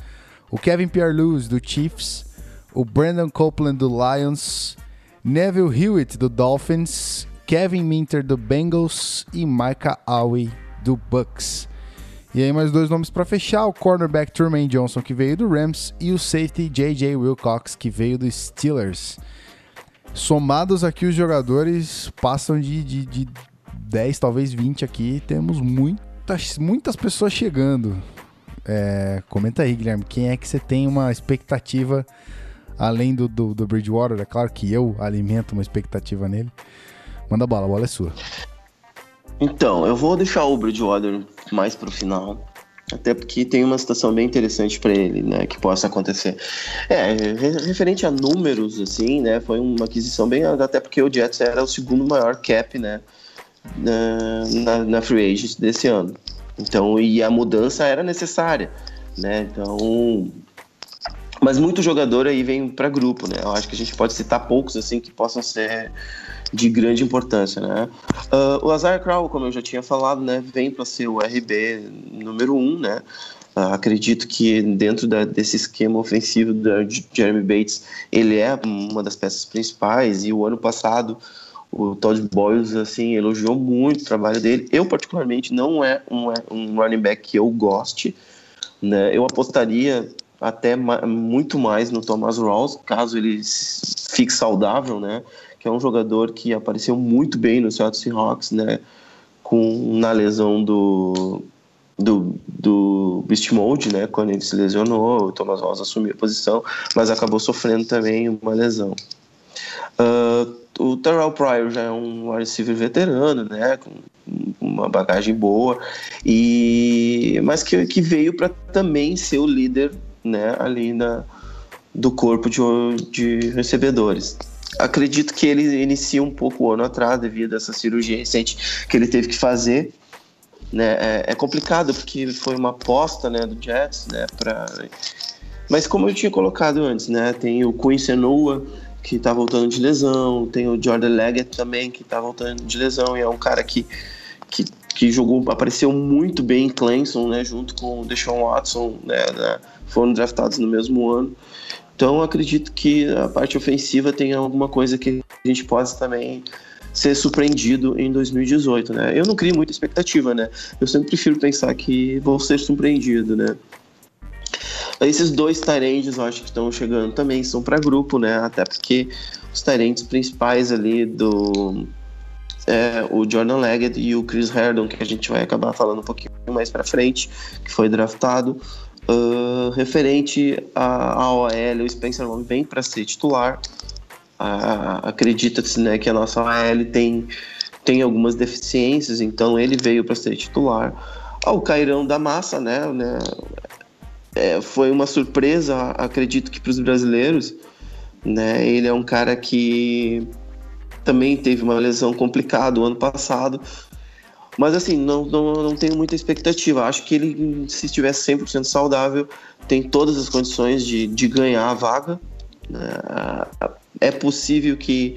o Kevin Pierre-Louis do Chiefs, o Brandon Copeland do Lions, Neville Hewitt do Dolphins, Kevin Minter do Bengals e Micah Awe do Bucks. E aí mais dois nomes para fechar, o cornerback Truman Johnson que veio do Rams e o safety JJ Wilcox que veio do Steelers. Somados aqui os jogadores passam de, de, de 10, talvez 20 aqui. Temos muitas, muitas pessoas chegando. É, comenta aí, Guilherme, quem é que você tem uma expectativa além do, do, do Bridgewater? É claro que eu alimento uma expectativa nele. Manda bala, a bola é sua. Então, eu vou deixar o Bridgewater mais pro final. Até porque tem uma situação bem interessante para ele, né, que possa acontecer. É, referente a números, assim, né, foi uma aquisição bem, até porque o Jets era o segundo maior cap, né, na, na, free agent desse ano. Então, e a mudança era necessária, né, então... Mas muito jogador aí vem para grupo, né, eu acho que a gente pode citar poucos, assim, que possam ser de grande importância, né? Uh, o Azar Crow, como eu já tinha falado, né, vem para ser o RB número um, né? Uh, acredito que dentro da, desse esquema ofensivo da Jeremy Bates, ele é uma das peças principais e o ano passado o Todd Boyles assim elogiou muito o trabalho dele. Eu particularmente não é um, um running back que eu goste, né? Eu apostaria até ma muito mais no Thomas Rawls, caso ele fique saudável, né? Que é um jogador que apareceu muito bem no Seattle Seahawks, né? Com, na lesão do, do, do Beast Mode, né? Quando ele se lesionou, o Thomas Ross assumiu a posição, mas acabou sofrendo também uma lesão. Uh, o Terrell Pryor já é um receiver veterano, né? Com uma bagagem boa, e mas que, que veio para também ser o líder, né? Ali na, do corpo de, de recebedores acredito que ele inicia um pouco o ano atrás devido a essa cirurgia recente que ele teve que fazer. Né? É, é complicado porque foi uma aposta né, do Jets, né? Mas como eu tinha colocado antes, né? Tem o Quincy Noah que está voltando de lesão, tem o Jordan Leggett também que está voltando de lesão e é um cara que, que, que jogou, apareceu muito bem em Clemson, né? Junto com o Deshaun Watson, né, né? Foram draftados no mesmo ano. Então acredito que a parte ofensiva tem alguma coisa que a gente possa também ser surpreendido em 2018, né? Eu não crio muita expectativa, né? Eu sempre prefiro pensar que vou ser surpreendido, né? Esses dois Tyrands eu acho que estão chegando também são para grupo, né? Até porque os Tyrands principais ali do é, o Jordan Leggett e o Chris Herdon, que a gente vai acabar falando um pouquinho mais para frente, que foi draftado. Uh, referente à OL, o Spencer Long vem para ser titular. Uh, Acredita-se né, que a nossa OL tem, tem algumas deficiências, então ele veio para ser titular. Ah, o Cairão da Massa, né, né é, foi uma surpresa, acredito que para os brasileiros. Né, ele é um cara que também teve uma lesão complicada o ano passado, mas assim, não, não, não tenho muita expectativa. Acho que ele, se estivesse 100% saudável, tem todas as condições de, de ganhar a vaga. É, é possível que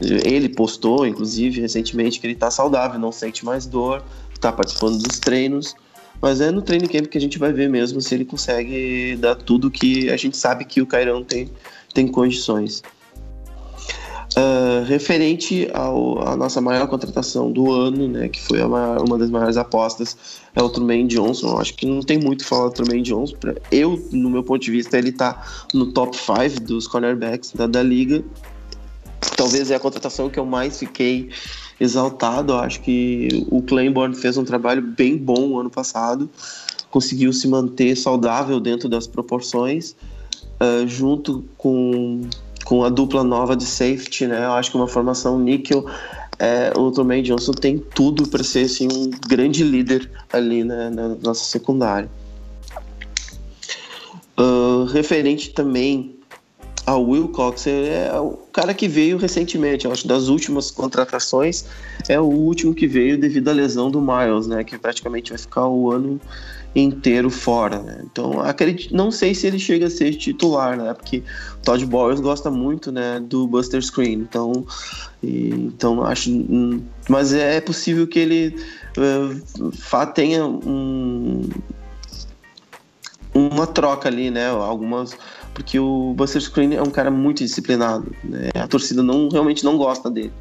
ele postou, inclusive, recentemente, que ele está saudável, não sente mais dor, está participando dos treinos. Mas é no training camp que a gente vai ver mesmo se ele consegue dar tudo que a gente sabe que o Cairão tem, tem condições. Uh, referente ao, à nossa maior contratação do ano, né, que foi maior, uma das maiores apostas, é o Truman Johnson. Eu acho que não tem muito falar do Truman Johnson. Eu, no meu ponto de vista, ele está no top 5 dos cornerbacks da, da liga. Talvez é a contratação que eu mais fiquei exaltado. Eu acho que o Claiborne fez um trabalho bem bom ano passado, conseguiu se manter saudável dentro das proporções, uh, junto com com a dupla nova de safety, né? Eu acho que uma formação níquel, é, o Tremaine Johnson tem tudo para ser assim, um grande líder ali né, na nossa secundária. Uh, referente também ao Will Cox, é o cara que veio recentemente, eu acho, das últimas contratações, é o último que veio devido à lesão do Miles, né? Que praticamente vai ficar o ano inteiro fora, né? Então, acredito, não sei se ele chega a ser titular, né? Porque o Todd Bowers gosta muito, né, do Buster Screen. Então, e, então acho, hum, mas é possível que ele uh, tenha um, uma troca ali, né? Algumas porque o Buster Screen é um cara muito disciplinado, né? A torcida não realmente não gosta dele.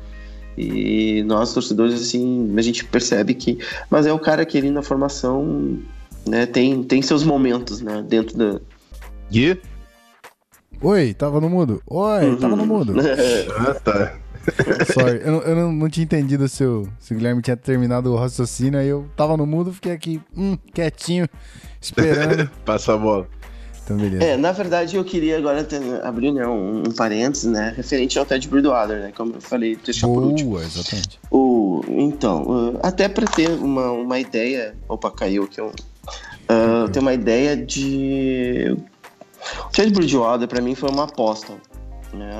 E nós torcedores assim, a gente percebe que, mas é o cara que ali na formação né, tem, tem seus momentos, né, dentro da. Gui? Oi, tava no mudo? Oi, uhum. tava no mudo. [laughs] ah, tá. Sorry, eu, eu não, não, tinha entendido se o, se o Guilherme tinha terminado o raciocínio, aí eu tava no mudo, fiquei aqui, hum, quietinho, esperando. [laughs] Passa a bola. Então, beleza. É, na verdade, eu queria agora ter, abrir né, um, um parênteses, né, referente ao Ted Bridgewater, né, como eu falei, deixar Boa, por último. exatamente. O, então, uh, até para ter uma, uma ideia, opa, caiu aqui um, uh, ter uma ideia de. O Ted Bridgewater, para mim, foi uma aposta. Né?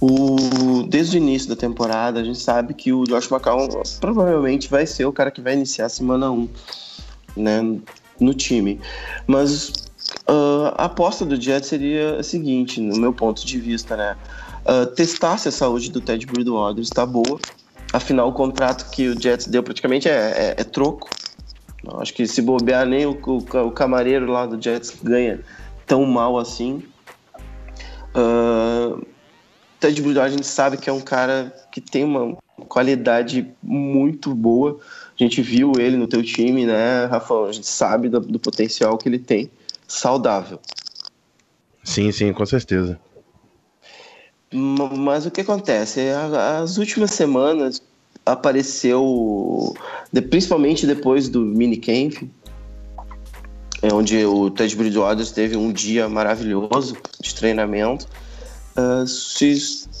O, desde o início da temporada, a gente sabe que o Josh McCown provavelmente vai ser o cara que vai iniciar a semana 1 né, no time. Mas uh, a aposta do Jets seria a seguinte, no meu ponto de vista, né? Uh, testar se a saúde do Ted Bridgewater está boa. Afinal, o contrato que o Jets deu praticamente é, é, é troco. Acho que se bobear, nem o, o, o, camareiro lá do Jets ganha tão mal assim. Uh, Ted Bridgewater a gente sabe que é um cara que tem uma qualidade muito boa. A gente viu ele no teu time, né, Rafa? A gente sabe do, do potencial que ele tem, saudável. Sim, sim, com certeza. Mas o que acontece? As últimas semanas, apareceu, principalmente depois do minicamp, é onde o Ted Bridgewater teve um dia maravilhoso de treinamento. Uh,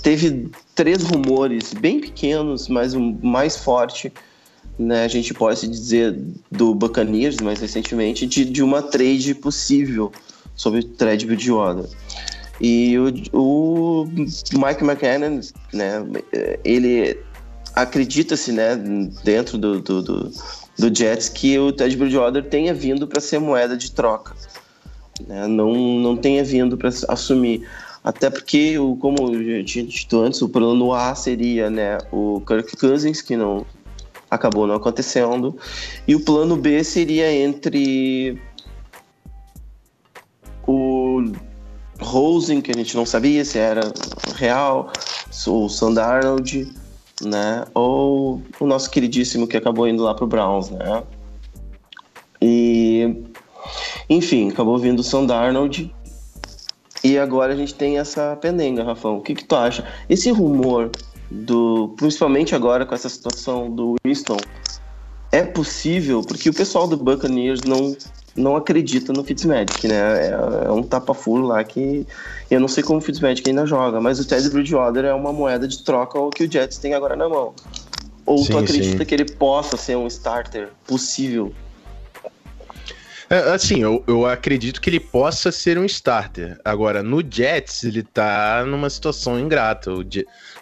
teve três rumores bem pequenos, mas o mais forte, né, a gente pode dizer do Buccaneers mais recentemente, de, de uma trade possível sobre o Ted Bridgewater. E o, o Mike McKinnon, né, ele acredita-se, né, dentro do, do, do, do, Jets, que o Ted Bridgewater tenha vindo para ser moeda de troca, né, não, não tenha vindo para assumir. Até porque, o, como eu tinha dito antes, o plano A seria né, o Kirk Cousins, que não acabou não acontecendo, e o plano B seria entre o Rosen, que a gente não sabia se era real, o Sandarnold, né? Ou o nosso queridíssimo que acabou indo lá pro Browns, né? E enfim, acabou vindo o Sam Darnold. E agora a gente tem essa pendenga, Rafão. O que, que tu acha? Esse rumor do. Principalmente agora com essa situação do Winston, é possível, porque o pessoal do Buccaneers não não acredita no Fitzmagic, né? É, é um tapa-furo lá que eu não sei como o Fitzmagic ainda joga, mas o Ted Bridgewater é uma moeda de troca o que o Jets tem agora na mão. Ou sim, tu acredita sim. que ele possa ser um starter possível? É, assim, eu, eu acredito que ele possa ser um starter. Agora, no Jets, ele tá numa situação ingrata.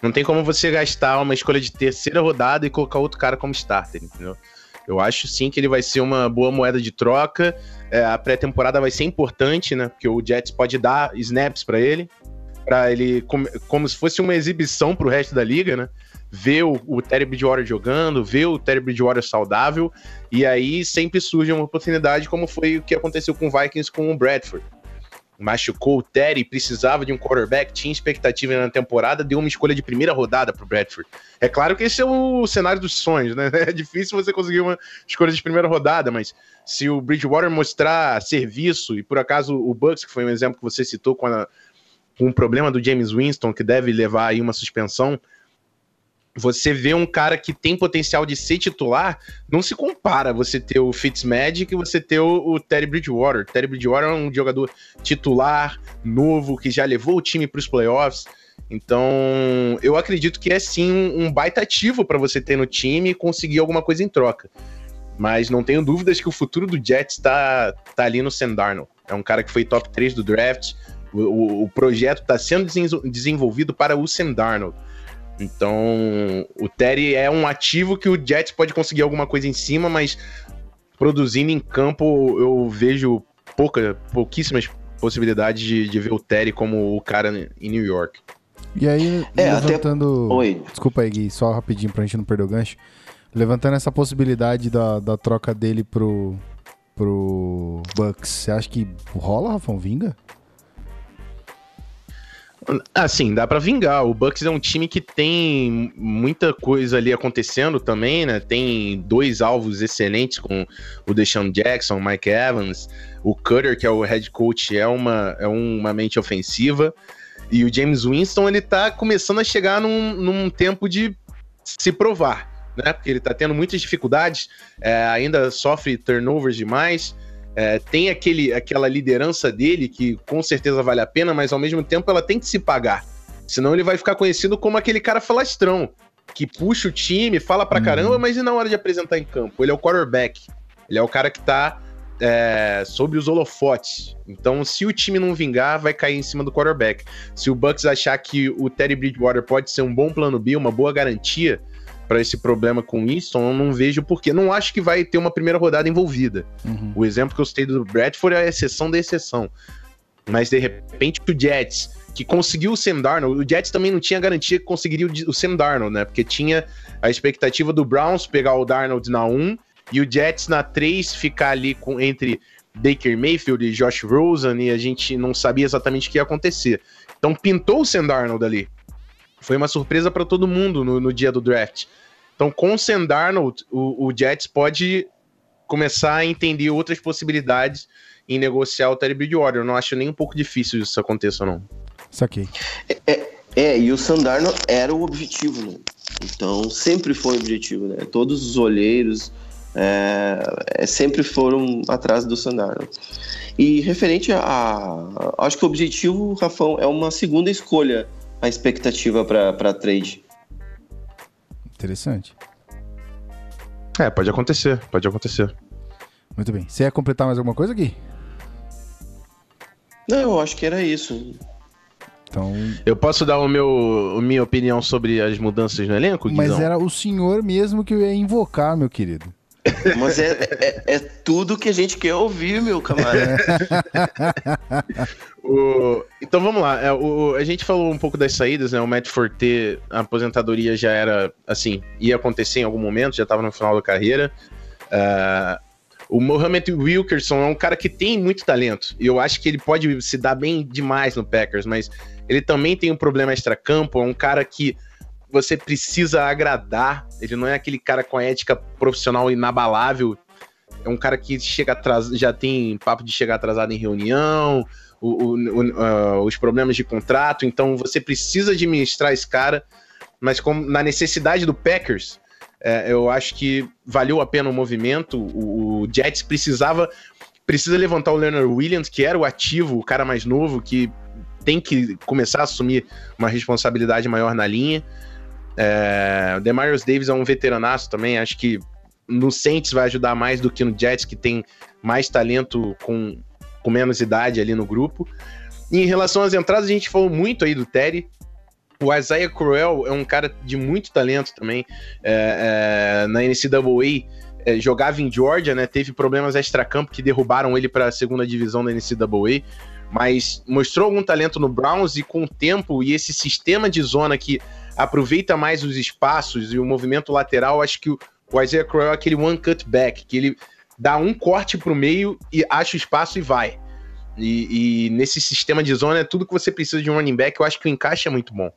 Não tem como você gastar uma escolha de terceira rodada e colocar outro cara como starter, entendeu? Eu acho sim que ele vai ser uma boa moeda de troca. É, a pré-temporada vai ser importante, né? Porque o Jets pode dar snaps para ele, para ele como, como se fosse uma exibição para o resto da liga, né? Ver o, o Terry Bridgewater jogando, ver o Terry Bridgewater saudável, e aí sempre surge uma oportunidade, como foi o que aconteceu com o Vikings com o Bradford. Machucou o Terry, precisava de um quarterback, tinha expectativa na temporada, deu uma escolha de primeira rodada pro Bradford. É claro que esse é o cenário dos sonhos, né? [laughs] É difícil você conseguir uma escolha de primeira rodada, mas se o Bridgewater mostrar serviço, e por acaso o Bucks, que foi um exemplo que você citou com, a, com o problema do James Winston, que deve levar aí uma suspensão, você vê um cara que tem potencial de ser titular, não se compara você ter o Fitzmagic e você ter o, o Terry Bridgewater. Terry Bridgewater é um jogador titular, novo, que já levou o time para os playoffs. Então, eu acredito que é sim um, um baita ativo para você ter no time e conseguir alguma coisa em troca. Mas não tenho dúvidas que o futuro do Jets está tá ali no Sam Darnold. É um cara que foi top 3 do draft. O, o, o projeto está sendo desenvolvido para o Sam Darnold. Então, o Terry é um ativo que o Jets pode conseguir alguma coisa em cima, mas produzindo em campo eu vejo pouca, pouquíssimas possibilidades de, de ver o Terry como o cara em New York. E aí, é, levantando. Até... Oi. Desculpa aí, Gui, só rapidinho pra gente não perder o gancho. Levantando essa possibilidade da, da troca dele pro, pro Bucks, você acha que rola, Rafão? Vinga? Assim, dá para vingar. O Bucks é um time que tem muita coisa ali acontecendo também, né? Tem dois alvos excelentes com o Deshaun Jackson, Mike Evans, o Cutter, que é o head coach, é uma, é uma mente ofensiva. E o James Winston, ele tá começando a chegar num, num tempo de se provar, né? Porque ele tá tendo muitas dificuldades, é, ainda sofre turnovers demais. É, tem aquele, aquela liderança dele que com certeza vale a pena, mas ao mesmo tempo ela tem que se pagar. Senão ele vai ficar conhecido como aquele cara falastrão, que puxa o time, fala pra uhum. caramba, mas e na hora de apresentar em campo? Ele é o quarterback. Ele é o cara que tá é, sobre os holofotes. Então, se o time não vingar, vai cair em cima do quarterback. Se o Bucks achar que o Teddy Bridgewater pode ser um bom plano B, uma boa garantia, para esse problema com o Winston, eu não vejo porque. Não acho que vai ter uma primeira rodada envolvida. Uhum. O exemplo que eu citei do Bradford é a exceção da exceção. Mas de repente o Jets, que conseguiu o Sam Darnold, o Jets também não tinha garantia que conseguiria o Sam Darnold, né? Porque tinha a expectativa do Browns pegar o Darnold na 1 e o Jets na 3 ficar ali com, entre Baker Mayfield e Josh Rosen e a gente não sabia exatamente o que ia acontecer. Então pintou o Sam Darnold ali. Foi uma surpresa para todo mundo no, no dia do draft. Então, com o Sam Darnold, o, o, Jets pode começar a entender outras possibilidades em negociar o Terry Bridgewater. Eu não acho nem um pouco difícil isso aconteça, não. Isso aqui. É, é, é, e o Sam Darnold era o objetivo, né? Então, sempre foi o objetivo, né? Todos os olheiros é, é, sempre foram atrás do Sam Darnold. E referente a, a, Acho que o objetivo, Rafão, é uma segunda escolha a expectativa para trade. Interessante. É, pode acontecer, pode acontecer. Muito bem. Você ia completar mais alguma coisa aqui? Não, eu acho que era isso. Então... Eu posso dar o meu, a minha opinião sobre as mudanças no elenco, Guizão? Mas era o senhor mesmo que eu ia invocar, meu querido. Mas é, é, é, tudo que a gente quer ouvir, meu camarada. [laughs] o, então vamos lá. É, o, a gente falou um pouco das saídas, né? O Matt Forte, a aposentadoria já era assim, ia acontecer em algum momento, já estava no final da carreira. Uh, o Mohamed Wilkerson é um cara que tem muito talento. E eu acho que ele pode se dar bem demais no Packers, mas ele também tem um problema extra-campo. É um cara que você precisa agradar. Ele não é aquele cara com a ética profissional inabalável. É um cara que chega atrasado, já tem papo de chegar atrasado em reunião, o, o, o, uh, os problemas de contrato. Então você precisa administrar esse cara, mas como na necessidade do Packers, é, eu acho que valeu a pena o movimento. O, Jets precisava precisa levantar o Leonard Williams, que era o ativo, o cara mais novo, que tem que começar a assumir uma responsabilidade maior na linha. É, o Demarius Davis é um veteranaço também, acho que no Saints vai ajudar mais do que no Jets, que tem mais talento com, com menos idade ali no grupo. E em relação às entradas, a gente falou muito aí do Terry. O Isaiah Crowell é um cara de muito talento também. É, é, na NCAA, é, jogava em Georgia, né? Teve problemas extra-campo que derrubaram ele para a segunda divisão da NCAA. Mas mostrou algum talento no Browns e com o tempo e esse sistema de zona que aproveita mais os espaços e o movimento lateral, acho que o, o Isaiah Crowell é aquele one cut back, que ele dá um corte pro meio e acha o espaço e vai. E, e, nesse sistema de zona é tudo que você precisa de um running back. Eu acho que o encaixe é muito bom.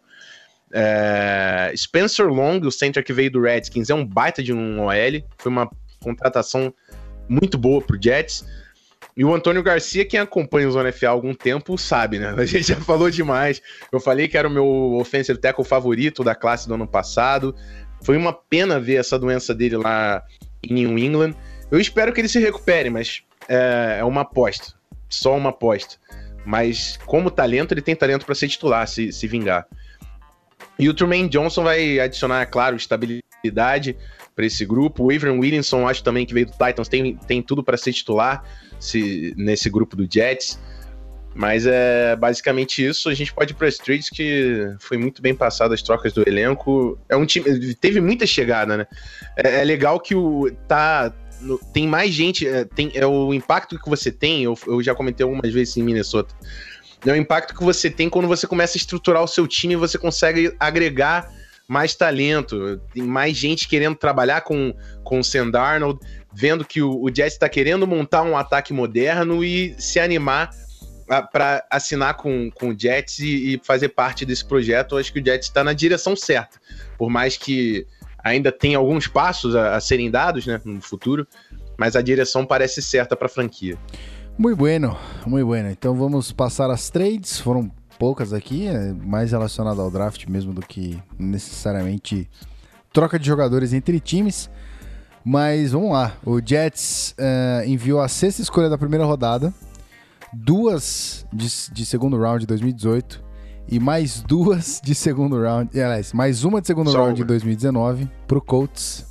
É, Spencer Long, o center que veio do Redskins, é um baita de um OL. Foi uma contratação muito boa pro Jets. E o Antônio Garcia, quem acompanha o Zona FA há algum tempo, sabe, né? [laughs] A gente já falou demais. Eu falei que era o meu offensive tackle favorito da classe do ano passado. Foi uma pena ver essa doença dele lá em New England. Eu espero que ele se recupere, mas é, é uma aposta. Só uma aposta. Mas como talento, ele tem talento para ser titular, se, se vingar. E o Truman Johnson vai adicionar, é claro, estabilidade para esse grupo. O Avery Williamson, acho também que veio do Titans, tem, tem tudo para ser titular se, nesse grupo do Jets. Mas é basicamente isso. A gente pode ir para as trades que foi muito bem passado as trocas do elenco. É um time teve muita chegada, né? É, é legal que o tá no, tem mais gente, é, tem é o impacto que você tem. Eu, eu já comentei algumas vezes em Minnesota. É o impacto que você tem quando você começa a estruturar o seu time e você consegue agregar mais talento, tem mais gente querendo trabalhar com, com o Sam Darnold, vendo que o, o Jets está querendo montar um ataque moderno e se animar para assinar com, com o Jets e, e, fazer parte desse projeto. Eu acho que o Jets está na direção certa, por mais que ainda tenha alguns passos a, a serem dados né, no futuro, mas a direção parece certa para a franquia. Muito bueno, muito bueno. Então vamos passar as trades. Foram poucas aqui, é mais relacionado ao draft mesmo do que necessariamente troca de jogadores entre times. Mas vamos lá. O Jets uh, enviou a sexta escolha da primeira rodada, duas de, de segundo round de 2018 e mais duas de segundo round. Aliás, mais uma de segundo Só round uma. de 2019 pro Colts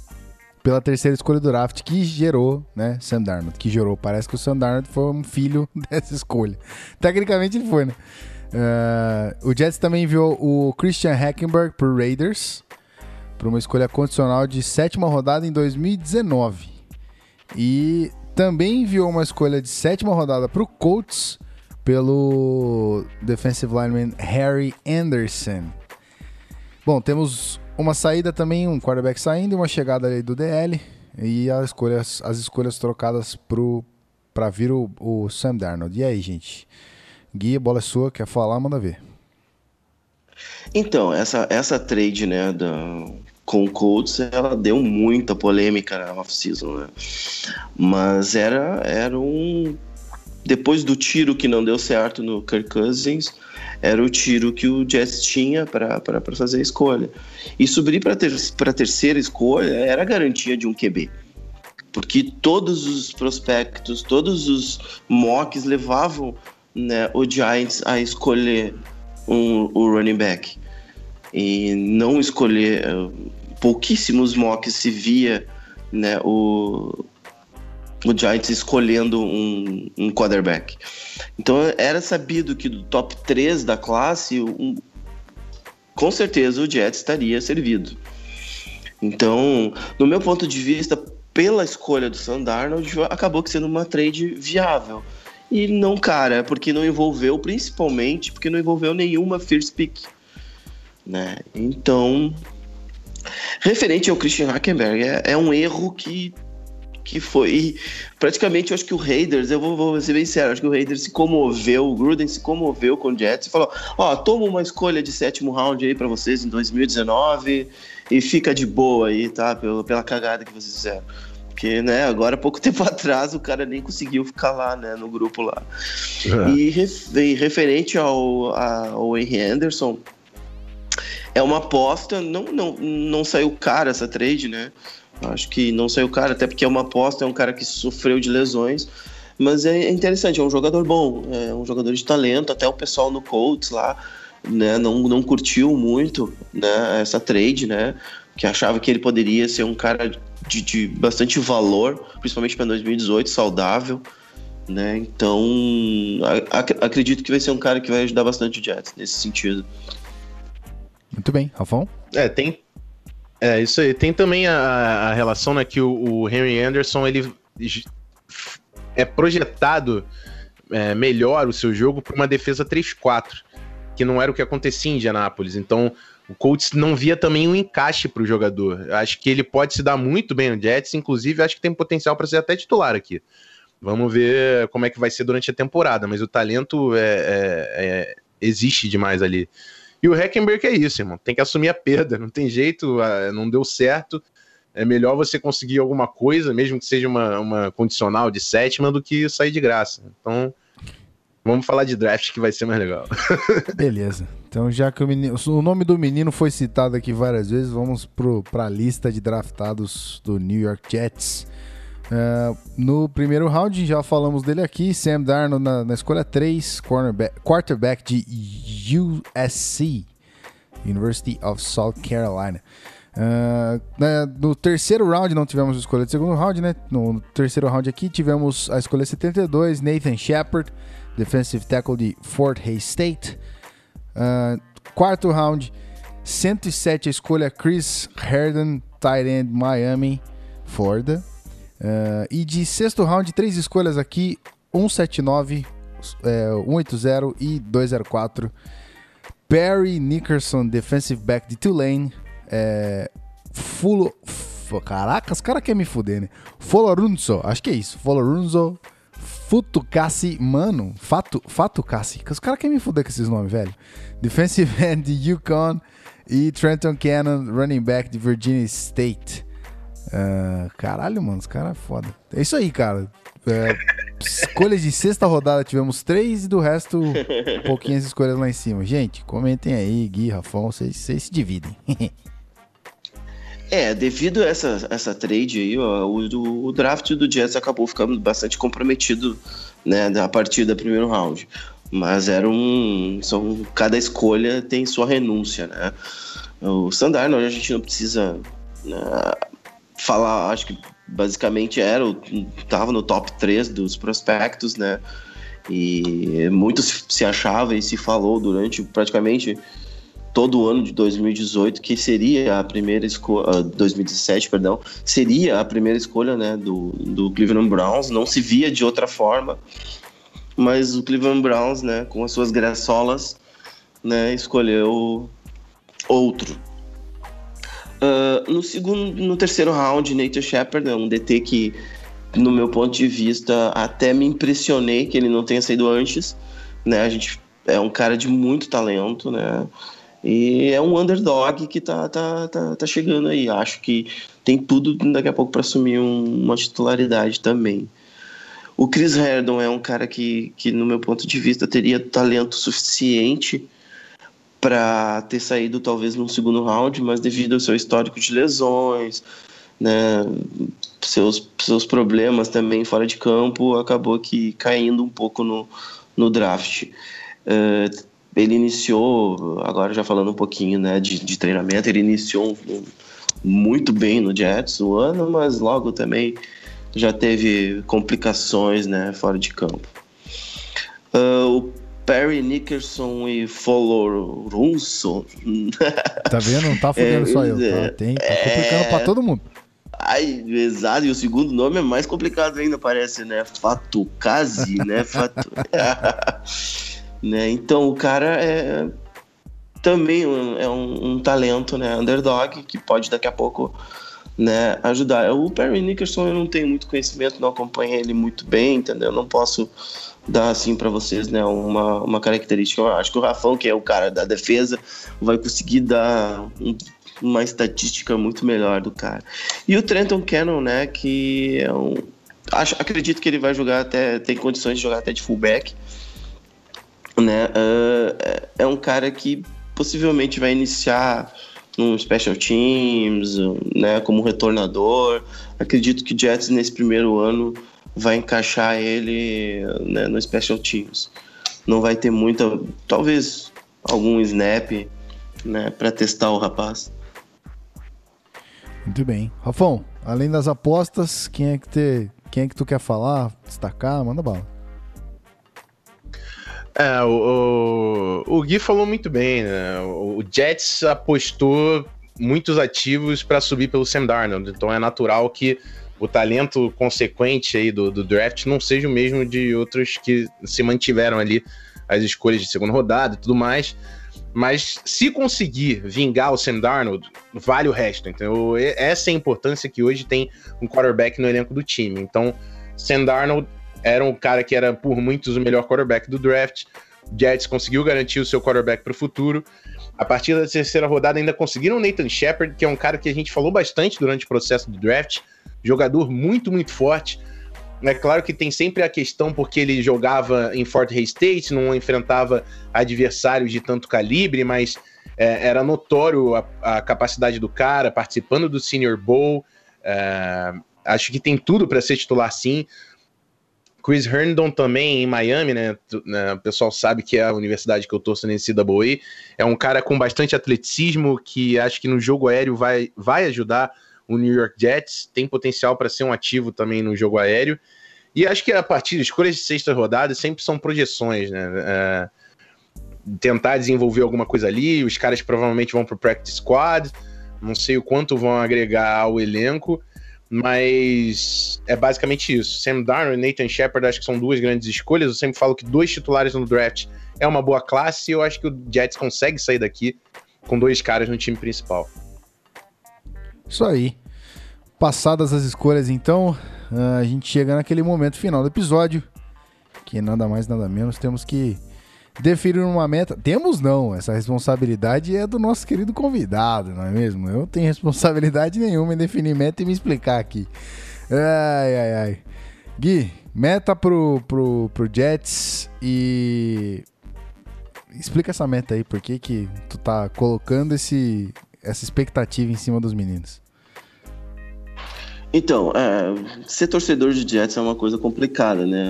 pela terceira escolha do draft, que gerou, né, Sam Darnold, que gerou. Parece que o Sam Darnold foi um filho [laughs] dessa escolha. Tecnicamente ele foi, né? Uh, o Jets também enviou o Christian Hackenberg pro Raiders, para uma escolha condicional de sétima rodada em 2019. E também enviou uma escolha de sétima rodada para o Colts pelo defensive lineman Harry Anderson. Bom, temos uma saída também, um quarterback saindo uma chegada aí do DL e as escolhas, as escolhas trocadas para vir o, o Sam Darnold. E aí, gente? Gui, a bola é sua, quer falar? Manda ver. Então, essa, essa trade, né, da, com o Colts, ela deu muita polêmica na off-season, né? Mas era, era um... Depois do tiro que não deu certo no Kirk Cousins, era o tiro que o Jets tinha para fazer a escolha. E subir para ter, a terceira escolha era a garantia de um QB. Porque todos os prospectos, todos os mocks levavam né, o Giants a escolher um, o running back e não escolher eh, pouquíssimos mocks se via né, o, o Giants escolhendo um, um quarterback. Então era sabido que do top 3 da classe, um, com certeza o Jets estaria servido. Então, no meu ponto de vista, pela escolha do Sam Darnold, acabou sendo uma trade viável. E não, cara, porque não envolveu, principalmente porque não envolveu nenhuma first pick. Né? Então, referente ao Christian Hackenberg, é, é um erro que que foi praticamente, eu acho que o Raiders, eu vou, vou ser bem sério, acho que o Raiders se comoveu, o Gruden se comoveu com o Jets e falou: Ó, oh, toma uma escolha de sétimo round aí para vocês em 2019 e fica de boa aí, tá? Pela, pela cagada que vocês fizeram. Porque, né, agora, pouco [laughs] tempo atrás, o cara nem conseguiu ficar lá, né, no grupo lá. É. E, e, referente ao, ao Henry Anderson, é uma aposta, não, não, não saiu cara essa trade, né? Acho que não saiu cara, até porque é uma aposta, é um cara que sofreu de lesões. Mas é interessante, é um jogador bom, é um jogador de talento, até o pessoal no Colts lá, né, não, não curtiu muito, né, essa trade, né, que achava que ele poderia ser um cara de, de bastante valor, principalmente para 2018, saudável. Né? Então, a, acredito que vai ser um cara que vai ajudar bastante o Jets nesse sentido. Muito bem, Rafão? É, tem. É, isso aí. Tem também a, a relação né, que o, o, Henry Anderson ele é projetado é, melhor o seu jogo para uma defesa 3-4, que não era o que acontecia em Indianápolis. Então, o Colts não via também um encaixe para o jogador. Acho que ele pode se dar muito bem no Jets, inclusive acho que tem potencial para ser até titular aqui. Vamos ver como é que vai ser durante a temporada, mas o talento é, é, é existe demais ali. E o Heckenberg é isso, irmão. Tem que assumir a perda, não tem jeito, não deu certo. É melhor você conseguir alguma coisa, mesmo que seja uma, uma condicional de sétima, do que sair de graça. Então, vamos falar de draft que vai ser mais legal. [laughs] Beleza. Então, já que o, menino, o nome do menino foi citado aqui várias vezes, vamos para a lista de draftados do New York Jets. Uh, no primeiro round, já falamos dele aqui, Sam Darnold na, na escolha 3, quarterback de USC, University of South Carolina. Uh, no terceiro round não tivemos escolha de segundo round, né? No terceiro round aqui tivemos a escolha 72, Nathan Shepard, defensive tackle de Fort Hays State. Uh, quarto round, 107 a escolha Chris Herndon, tight end Miami, Florida. Uh, e de sexto round, três escolhas aqui: 179, é, 180 e 204. Perry Nickerson, defensive back de Tulane. É, Fulo. Caraca, os caras querem me fuder, né? Folorunzo, acho que é isso. Folorunzo Futukasi, mano. Fatu, Fatukasi. Os caras querem me fuder com esses nomes, velho. Defensive [laughs] end de Yukon e Trenton Cannon, running back de Virginia State. Uh, caralho, mano, os caras é foda. É isso aí, cara. É, escolhas de sexta rodada tivemos três e do resto pouquinhas escolhas lá em cima. Gente, comentem aí, Gui, Rafão, vocês se dividem. é, devido a essa, essa trade aí, ó, o, o draft do Jets acabou ficando bastante comprometido né, a partir do primeiro round. Mas era um. São, cada escolha tem sua renúncia, né? O Sandarno, a gente não precisa né, falar, acho que basicamente era, tava no top 3 dos prospectos, né? E muito se achava e se falou durante praticamente todo o ano de 2018 que seria a primeira escolha, 2017, perdão, seria a primeira escolha, né, do, do Cleveland Browns, não se via de outra forma, mas o Cleveland Browns, né, com as suas graçolas, né, escolheu outro, Uh, no segundo, no terceiro round, Nathan Shepard é um DT que, no meu ponto de vista, até me impressionei que ele não tenha saído antes. Né? A gente é um cara de muito talento, né? E é um underdog que tá, tá, tá, tá chegando aí. Acho que tem tudo daqui a pouco para assumir um, uma titularidade também. O Chris Herdon é um cara que, que, no meu ponto de vista, teria talento suficiente para ter saído talvez num segundo round, mas devido ao seu histórico de lesões, né, seus, seus problemas também fora de campo, acabou que caindo um pouco no, no draft. Uh, ele iniciou, agora já falando um pouquinho né, de, de treinamento, ele iniciou muito bem no Jets o ano, mas logo também já teve complicações né, fora de campo. Uh, o Perry Nickerson e Folorunso. [laughs] Tá vendo? Não tá fodendo é, só eu. Tá, é, Tem, tá complicando é... pra todo mundo. Ai, exato, e o segundo nome é mais complicado ainda, parece, né? Fatukazi, né? [laughs] Fatu... [laughs] né? Então, o cara é também um, é um, um, talento, né? Underdog, que pode daqui a pouco né, ajudar. O Perry Nickerson eu não tenho muito conhecimento, não acompanho ele muito bem, entendeu? Não posso dar assim para vocês, né, uma, uma característica. Eu acho que o Rafão, que é o cara da defesa, vai conseguir dar um, uma estatística muito melhor do cara. E o Trenton Cannon, né, que é um acho, acredito que ele vai jogar até tem condições de jogar até de fullback, né? Uh, é um cara que possivelmente vai iniciar no special teams, né, como retornador. Acredito que Jets nesse primeiro ano vai encaixar ele né, no Special Teams. Não vai ter muita, talvez algum snap, né, para testar o rapaz. Muito bem. Rafão, além das apostas, quem é que te, quem é que tu quer falar, destacar? Manda bala. É, o, o, o Gui falou muito bem, né? O Jets apostou muitos ativos para subir pelo Sam Darnold, então é natural que o talento consequente aí do, do draft não seja o mesmo de outros que se mantiveram ali as escolhas de segunda rodada e tudo mais. Mas se conseguir vingar o Sam Darnold, vale o resto. Então, essa é a importância que hoje tem um quarterback no elenco do time. Então, Sam Darnold era um cara que era por muitos o melhor quarterback do draft. Jets conseguiu garantir o seu quarterback para o futuro. A partir da terceira rodada ainda conseguiram o Nathan Shepard, que é um cara que a gente falou bastante durante o processo do draft, jogador muito, muito forte. É claro que tem sempre a questão porque ele jogava em Fort Hays State, não enfrentava adversários de tanto calibre, mas é, era notório a, a, capacidade do cara, participando do Senior Bowl. É, acho que tem tudo para ser titular sim. Chris Herndon também em Miami, né? né? O pessoal sabe que é a universidade que eu torço nesse CWA. É um cara com bastante atleticismo que acho que no jogo aéreo vai, vai ajudar o New York Jets. Tem potencial para ser um ativo também no jogo aéreo. E acho que a partir de escolhas de sexta rodada sempre são projeções, né? É, tentar desenvolver alguma coisa ali. Os caras provavelmente vão para o practice squad. Não sei o quanto vão agregar ao elenco mas é basicamente isso. Sam Darnold e Nathan Shepard acho que são duas grandes escolhas. Eu sempre falo que dois titulares no draft é uma boa classe e eu acho que o Jets consegue sair daqui com dois caras no time principal. Isso aí. Passadas as escolhas, então, a gente chega naquele momento final do episódio, que nada mais nada menos temos que definir uma meta. Temos não, essa responsabilidade é do nosso querido convidado, não é mesmo? Eu não tenho responsabilidade nenhuma em definir meta e me explicar aqui. Ai, ai, ai. Gui, meta pro, pro, pro Jets e. Explica essa meta aí, por que, que tu tá colocando esse, essa expectativa em cima dos meninos? Então, é, ser torcedor de Jets é uma coisa complicada, né?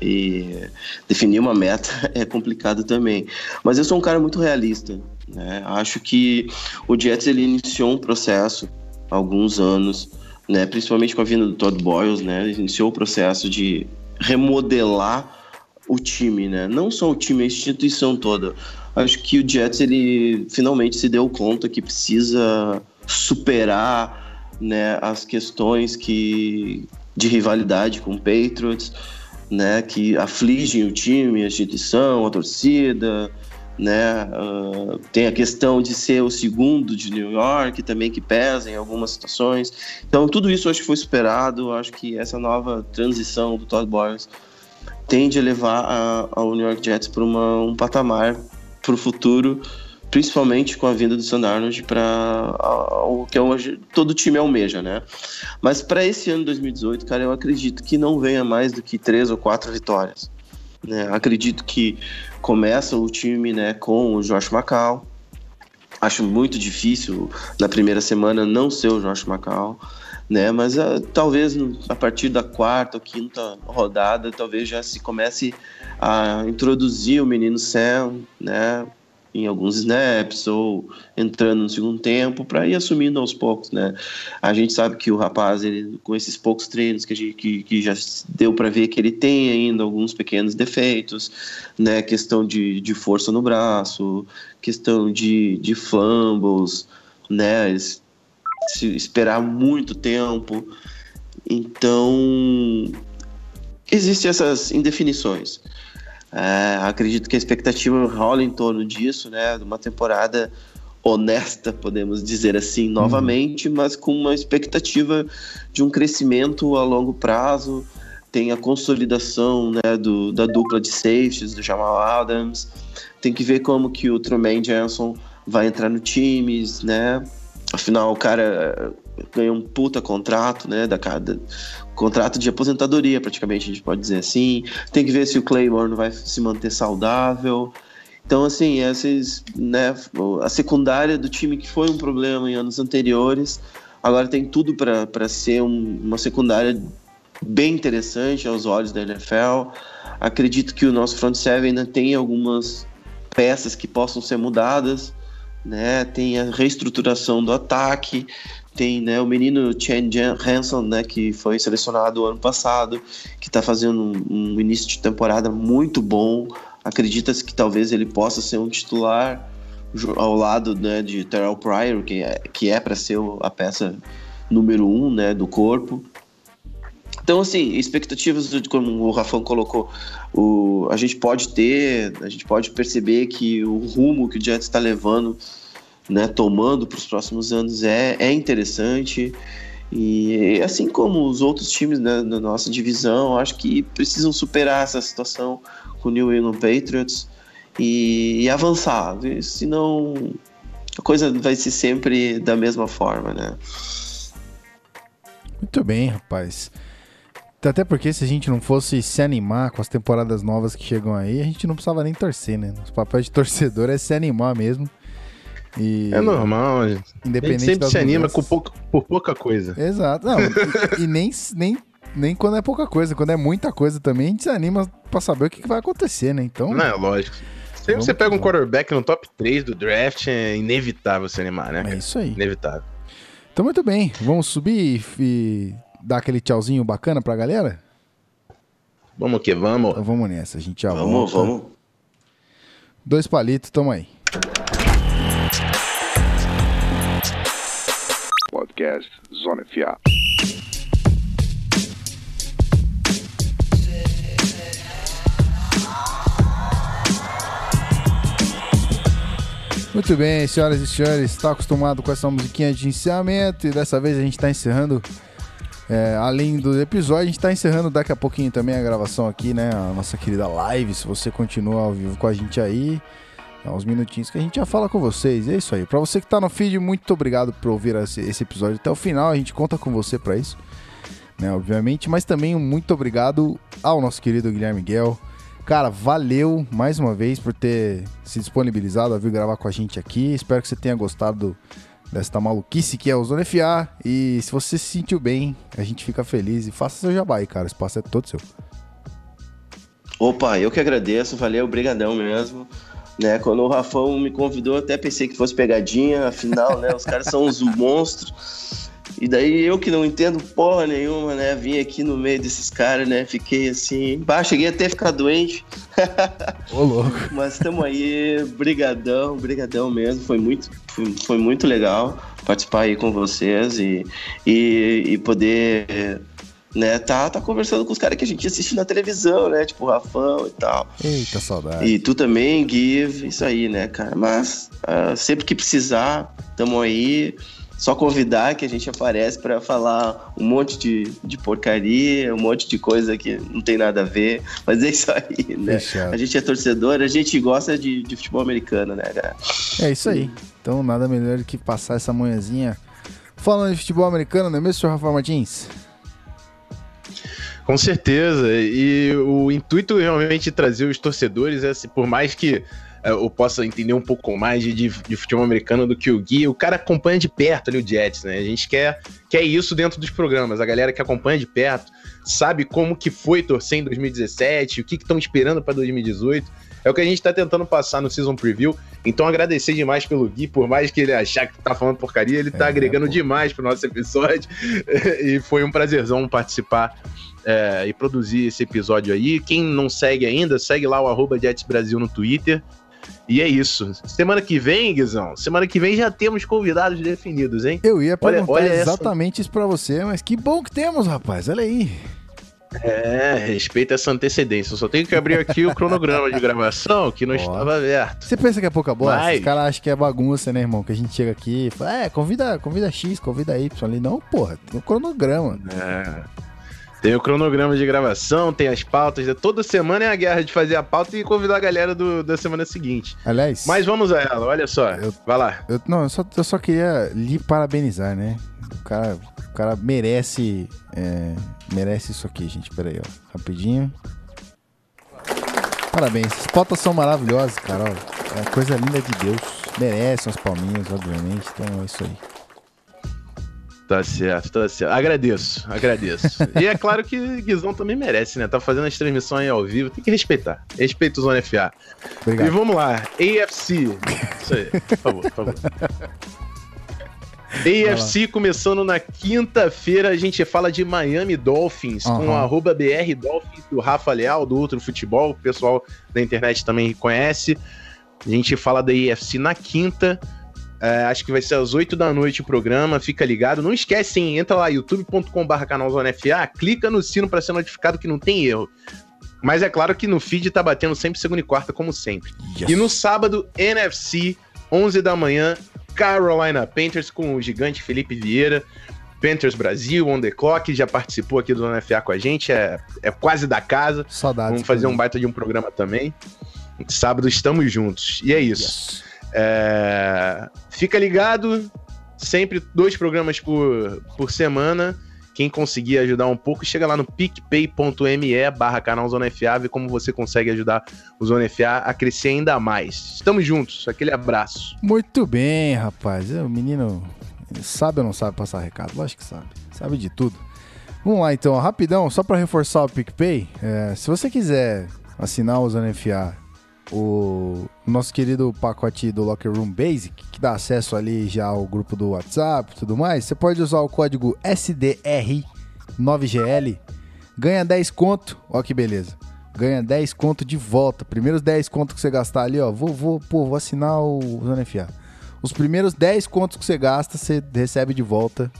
E definir uma meta [laughs] é complicado também. Mas eu sou um cara muito realista, né? Acho que o Jets ele iniciou um processo há alguns anos, né? Principalmente com a vinda do Todd Boyles, né? Ele iniciou o processo de remodelar o time, né? Não só o time, a instituição toda. Acho que o Jets ele finalmente se deu conta que precisa superar né, as questões que de rivalidade com o Patriots, né, que afligem o time, a instituição, a torcida, né, uh, tem a questão de ser o segundo de New York também que pesa em algumas situações. Então tudo isso acho que foi esperado, acho que essa nova transição do Todd Bowles tende a levar a, a New York Jets para um patamar para o futuro principalmente com a vinda do Sam Arnold para o que é hoje todo time almeja, né? Mas para esse ano 2018, cara, eu acredito que não venha mais do que três ou quatro vitórias. Né? Acredito que começa o time, né, com o Josh McCall. Acho muito difícil na primeira semana não ser o Josh McCall. Né, mas uh, talvez a partir da quarta ou quinta rodada, talvez já se comece a introduzir o menino Sam, né, em alguns snaps ou entrando no segundo tempo para ir assumindo aos poucos, né? A gente sabe que o rapaz, ele, com esses poucos treinos que, a gente, que, que já deu para ver que ele tem ainda alguns pequenos defeitos, né? Questão de, de força no braço, questão de, de fumbles, né? Se esperar muito tempo. Então, existem essas indefinições. É, acredito que a expectativa rola em torno disso, né? De uma temporada honesta, podemos dizer assim, novamente, uhum. mas com uma expectativa de um crescimento a longo prazo. Tem a consolidação né, do, da dupla de safeties, do Jamal Adams. Tem que ver como que o Truman Johnson vai entrar no times, né? Afinal, o cara ganhou um puta contrato, né? Da, cada contrato de aposentadoria, praticamente, a gente pode dizer assim. Tem que ver se o Claymore vai se manter saudável. Então, assim, esses, né, a secundária do time que foi um problema em anos anteriores, agora tem tudo para ser um, uma secundária bem interessante aos olhos da NFL. Acredito que o nosso front seven ainda tem algumas peças que possam ser mudadas, né? Tem a reestruturação do ataque, tem né, o menino Chen Hanson, né, que foi selecionado ano passado, que está fazendo um, um, início de temporada muito bom. Acredita-se que talvez ele possa ser um titular ao lado né, de Terrell Pryor, que é, que é para ser a peça número um né, do corpo. Então, assim, expectativas, como o Rafão colocou, o, a gente pode ter, a gente pode perceber que o rumo que o Jets está levando né, tomando para os próximos anos é, é interessante E assim como os outros times da nossa divisão, acho que precisam superar essa situação com o New England Patriots e, e avançar, senão a coisa vai ser sempre da mesma forma, né? Muito bem, rapaz. Até porque se a gente não fosse se animar com as temporadas novas que chegam aí, a gente não precisava nem torcer, né? Nosso papel de [laughs] torcedor é se animar mesmo. E... É normal, independente a gente sempre se anima com pouca, por pouca coisa. Exato. Não, [laughs] e, e, nem, nem, nem quando é pouca coisa, quando é muita coisa também, a gente se anima pra saber o que, que vai acontecer, né? Então. Não, é lógico. Se você pega um quarterback no top 3 do draft, é inevitável se animar, né? É isso aí. Inevitável. Então, muito bem. Vamos subir e dar aquele tchauzinho bacana pra galera? Vamos que vamos. Então vamos nessa, a gente já vamos, volta. Vamos, Dois palitos, toma aí. Podcast Zona FA. Muito bem, senhoras e senhores, está acostumado com essa musiquinha de encerramento e dessa vez a gente está encerrando, é, além do episódio, a gente está encerrando daqui a pouquinho também a gravação aqui, né? A nossa querida live. Se você continua ao vivo com a gente aí, é uns minutinhos que a gente já fala com vocês. É isso aí. Para você que está no feed, muito obrigado por ouvir esse, episódio até o final. A gente conta com você para isso, né? Obviamente, mas também muito obrigado ao nosso querido Guilherme Guel Cara, valeu mais uma vez por ter se disponibilizado a vir gravar com a gente aqui. Espero que você tenha gostado desta maluquice que é o Zona FA. E se você se sentiu bem, a gente fica feliz. E faça seu jabá aí, cara. O espaço é todo seu. Opa, eu que agradeço. Valeu, brigadão mesmo. Né, quando o Rafão me convidou, até pensei que fosse pegadinha. Afinal, né, os caras são uns [laughs] monstros. E daí eu que não entendo porra nenhuma, né? Vim aqui no meio desses caras, né? Fiquei assim. Bah, cheguei até a ficar doente. [laughs] Ô, louco. Mas estamos aí, brigadão, brigadão mesmo. Foi muito, foi, muito legal participar aí com vocês e, e, e poder né, tá, tá conversando com os caras que a gente assiste na televisão, né? Tipo o Rafão e tal. Eita, saudade. E tu também, Give, isso aí, né, cara? Mas uh, sempre que precisar, tamo aí só convidar que a gente aparece para falar um monte de, de porcaria, um monte de coisa que não tem nada a ver. Mas é isso aí, né? Fechado. A gente é torcedor, a gente gosta de, de futebol americano, né, cara? É isso aí. Então nada melhor do que passar essa manhãzinha falando de futebol americano, não é mesmo, senhor Rafa Martins? Com certeza. E o intuito realmente de trazer os torcedores é por mais que é, eu possa entender um pouco mais de, de, de, futebol americano do que o Gui. O cara acompanha de perto ali o Jets, né? A gente quer, quer isso dentro dos programas. A galera que acompanha de perto sabe como que foi torcer em 2017, o que estão esperando para 2018. É o que a gente está tentando passar no Season Preview. Então, agradecer demais pelo Gui, por mais que ele achar que tá falando porcaria, ele tá é, agregando é, demais pro nosso episódio. [laughs] e foi um prazerzão participar é, e produzir esse episódio aí. Quem não segue ainda, segue lá o arroba Jets Brasil no Twitter. E é isso. Semana que vem, Guizão, semana que vem já temos convidados definidos, hein? Eu ia perguntar olha, olha exatamente essa... isso pra você, mas que bom que temos, rapaz. Olha aí. É, respeita essa antecedência. Eu só tenho que abrir aqui o cronograma de gravação que não estava aberto. Você pensa que é pouca bola? Mas... Os caras acham que é bagunça, né, irmão? Que a gente chega aqui e fala, é, convida, convida X, convida Y ali. Não, porra, tem um cronograma. É. Tem o cronograma de gravação, tem as pautas. Né? Toda semana é a guerra de fazer a pauta e convidar a galera do, da semana seguinte. Aliás. Mas vamos a ela, olha só. Eu, Vai lá. Eu, não, eu só, eu só queria lhe parabenizar, né? O cara, o cara merece. É, merece isso aqui, gente. Pera aí, ó. Rapidinho. Parabéns. As pautas são maravilhosas, cara. Ó. É coisa linda de Deus. Merecem as palminhas, obviamente. Então é isso aí. Tá certo, tá certo. Agradeço, agradeço. e é claro que Guizão também merece, né? Tá fazendo as transmissões ao vivo, tem que respeitar. Respeita o Zona FA. Obrigado. E vamos lá, AFC. Isso aí, por favor, por favor. AFC começando na quinta-feira, a gente fala de Miami Dolphins, uhum. com arroba BR Dolphins do Rafa Leal, do Outro Futebol, o pessoal da internet também conhece. A gente fala da AFC na quinta. É, acho que vai ser às 8 da noite o programa, fica ligado. Não esquece, hein? entra lá, youtube.com.br canalzonefa, clica no sino para ser notificado que não tem erro. Mas é claro que no feed tá batendo sempre segunda e quarta, como sempre. Yes. E no sábado, NFC, 11 da manhã, Carolina Panthers com o gigante Felipe Vieira. Panthers Brasil, On The Clock, já participou aqui do Zona FA com a gente, é, é quase da casa. Saudades. Vamos fazer um baita de um programa também. Sábado estamos juntos. E é isso. Yes. É, Fica ligado, sempre dois programas por, por semana. Quem conseguir ajudar um pouco, chega lá no picpay.me barra canal Zona FA, vê como você consegue ajudar o Zona FA a crescer ainda mais. Estamos juntos, aquele abraço. Muito bem, rapaz. É, O menino sabe ou não sabe passar recado? Lógico que sabe. Sabe de tudo. Vamos lá então, rapidão, só para reforçar o PicPay. é, se você quiser assinar o Zona FA, o nosso querido pacote do Locker Room Basic, que dá acesso ali já ao grupo do WhatsApp e tudo mais, você pode usar o código SDR9GL, ganha 10 conto, ó que beleza. Ganha 10 conto de volta. Primeiros 10 conto que você gastar ali, ó, vou, vou, pô, vou assinar o Zona FA. Os primeiros 10 contos que você gasta, você recebe de volta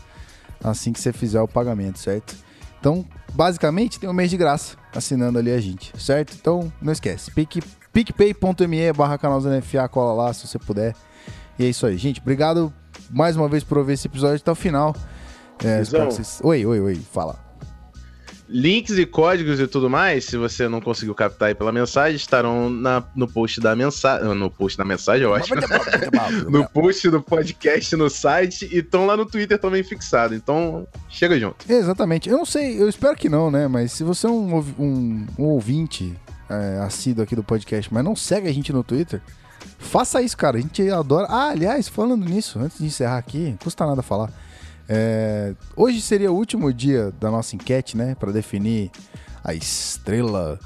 assim que você fizer o pagamento, certo? Então, basicamente, tem um mês de graça assinando ali a gente, certo? Então, não esquece, pic, picpay.me barra canal Zona FA, cola lá se você puder. E é isso aí, gente. Obrigado mais uma vez por ouvir esse episódio até o final. É, vocês... Oi, oi, oi, fala. Links e códigos e tudo mais, se você não conseguiu captar aí pela mensagem, estarão na, no post da mensagem. No post da mensagem, é ótimo. [laughs] no post do podcast no site e estão lá no Twitter também fixado. Então, chega junto. Exatamente. Eu não sei, eu espero que não, né? Mas se você é um, um- um ouvinte é, assíduo aqui do podcast, mas não segue a gente no Twitter, faça isso, cara. A gente adora. Ah, aliás, falando nisso, antes de encerrar aqui, não custa nada falar. É, hoje seria o último dia da nossa enquete, né? Pra definir a estrela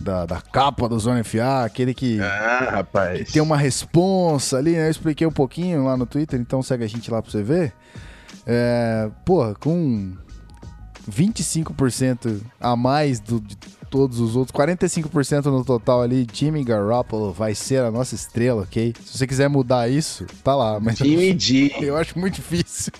da, da capa do Zona FA, aquele que Ah, rapaz. tem uma responsa ali, né? Eu expliquei um pouquinho lá no Twitter, então segue a gente lá pra você ver. É, porra, com 25% a mais do, todos os outros, 45% no total ali, Jimmy Garoppolo vai ser a nossa estrela, ok? Se você quiser mudar isso, tá lá, mas Jimmy G. [laughs] eu acho muito difícil.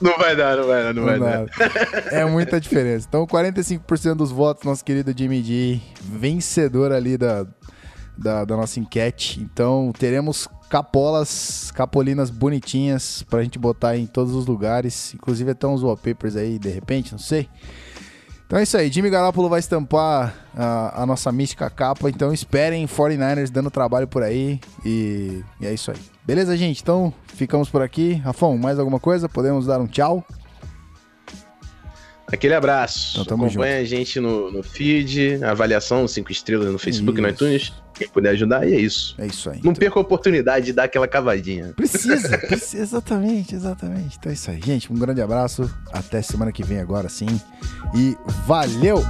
Não vai dar, não vai dar, não vai Não dar. dá. É muita diferença. Então, 45% dos votos, nosso querido Jimmy G, vencedor ali da, da, da nossa enquete. Então, teremos capolas, capolinas bonitinhas pra gente botar em todos os lugares. Inclusive, até uns wallpapers aí, de repente, não sei. Então é isso aí, Jimmy Garoppolo vai estampar a, a nossa mística capa, então esperem 49ers dando trabalho por aí e, e é isso aí. Beleza, gente? Então ficamos por aqui. Rafão, mais alguma coisa? Podemos dar um tchau? Aquele abraço. Então, Acompanha a gente no, no feed, avaliação 5 estrelas no Facebook e no Isso. iTunes. Quem puder ajudar, e é isso. É isso aí. Não perca a oportunidade de dar aquela cavadinha. Precisa, [laughs] precisa, exatamente, exatamente. Então é isso aí, gente. Um grande abraço. Até semana que vem agora sim. E valeu!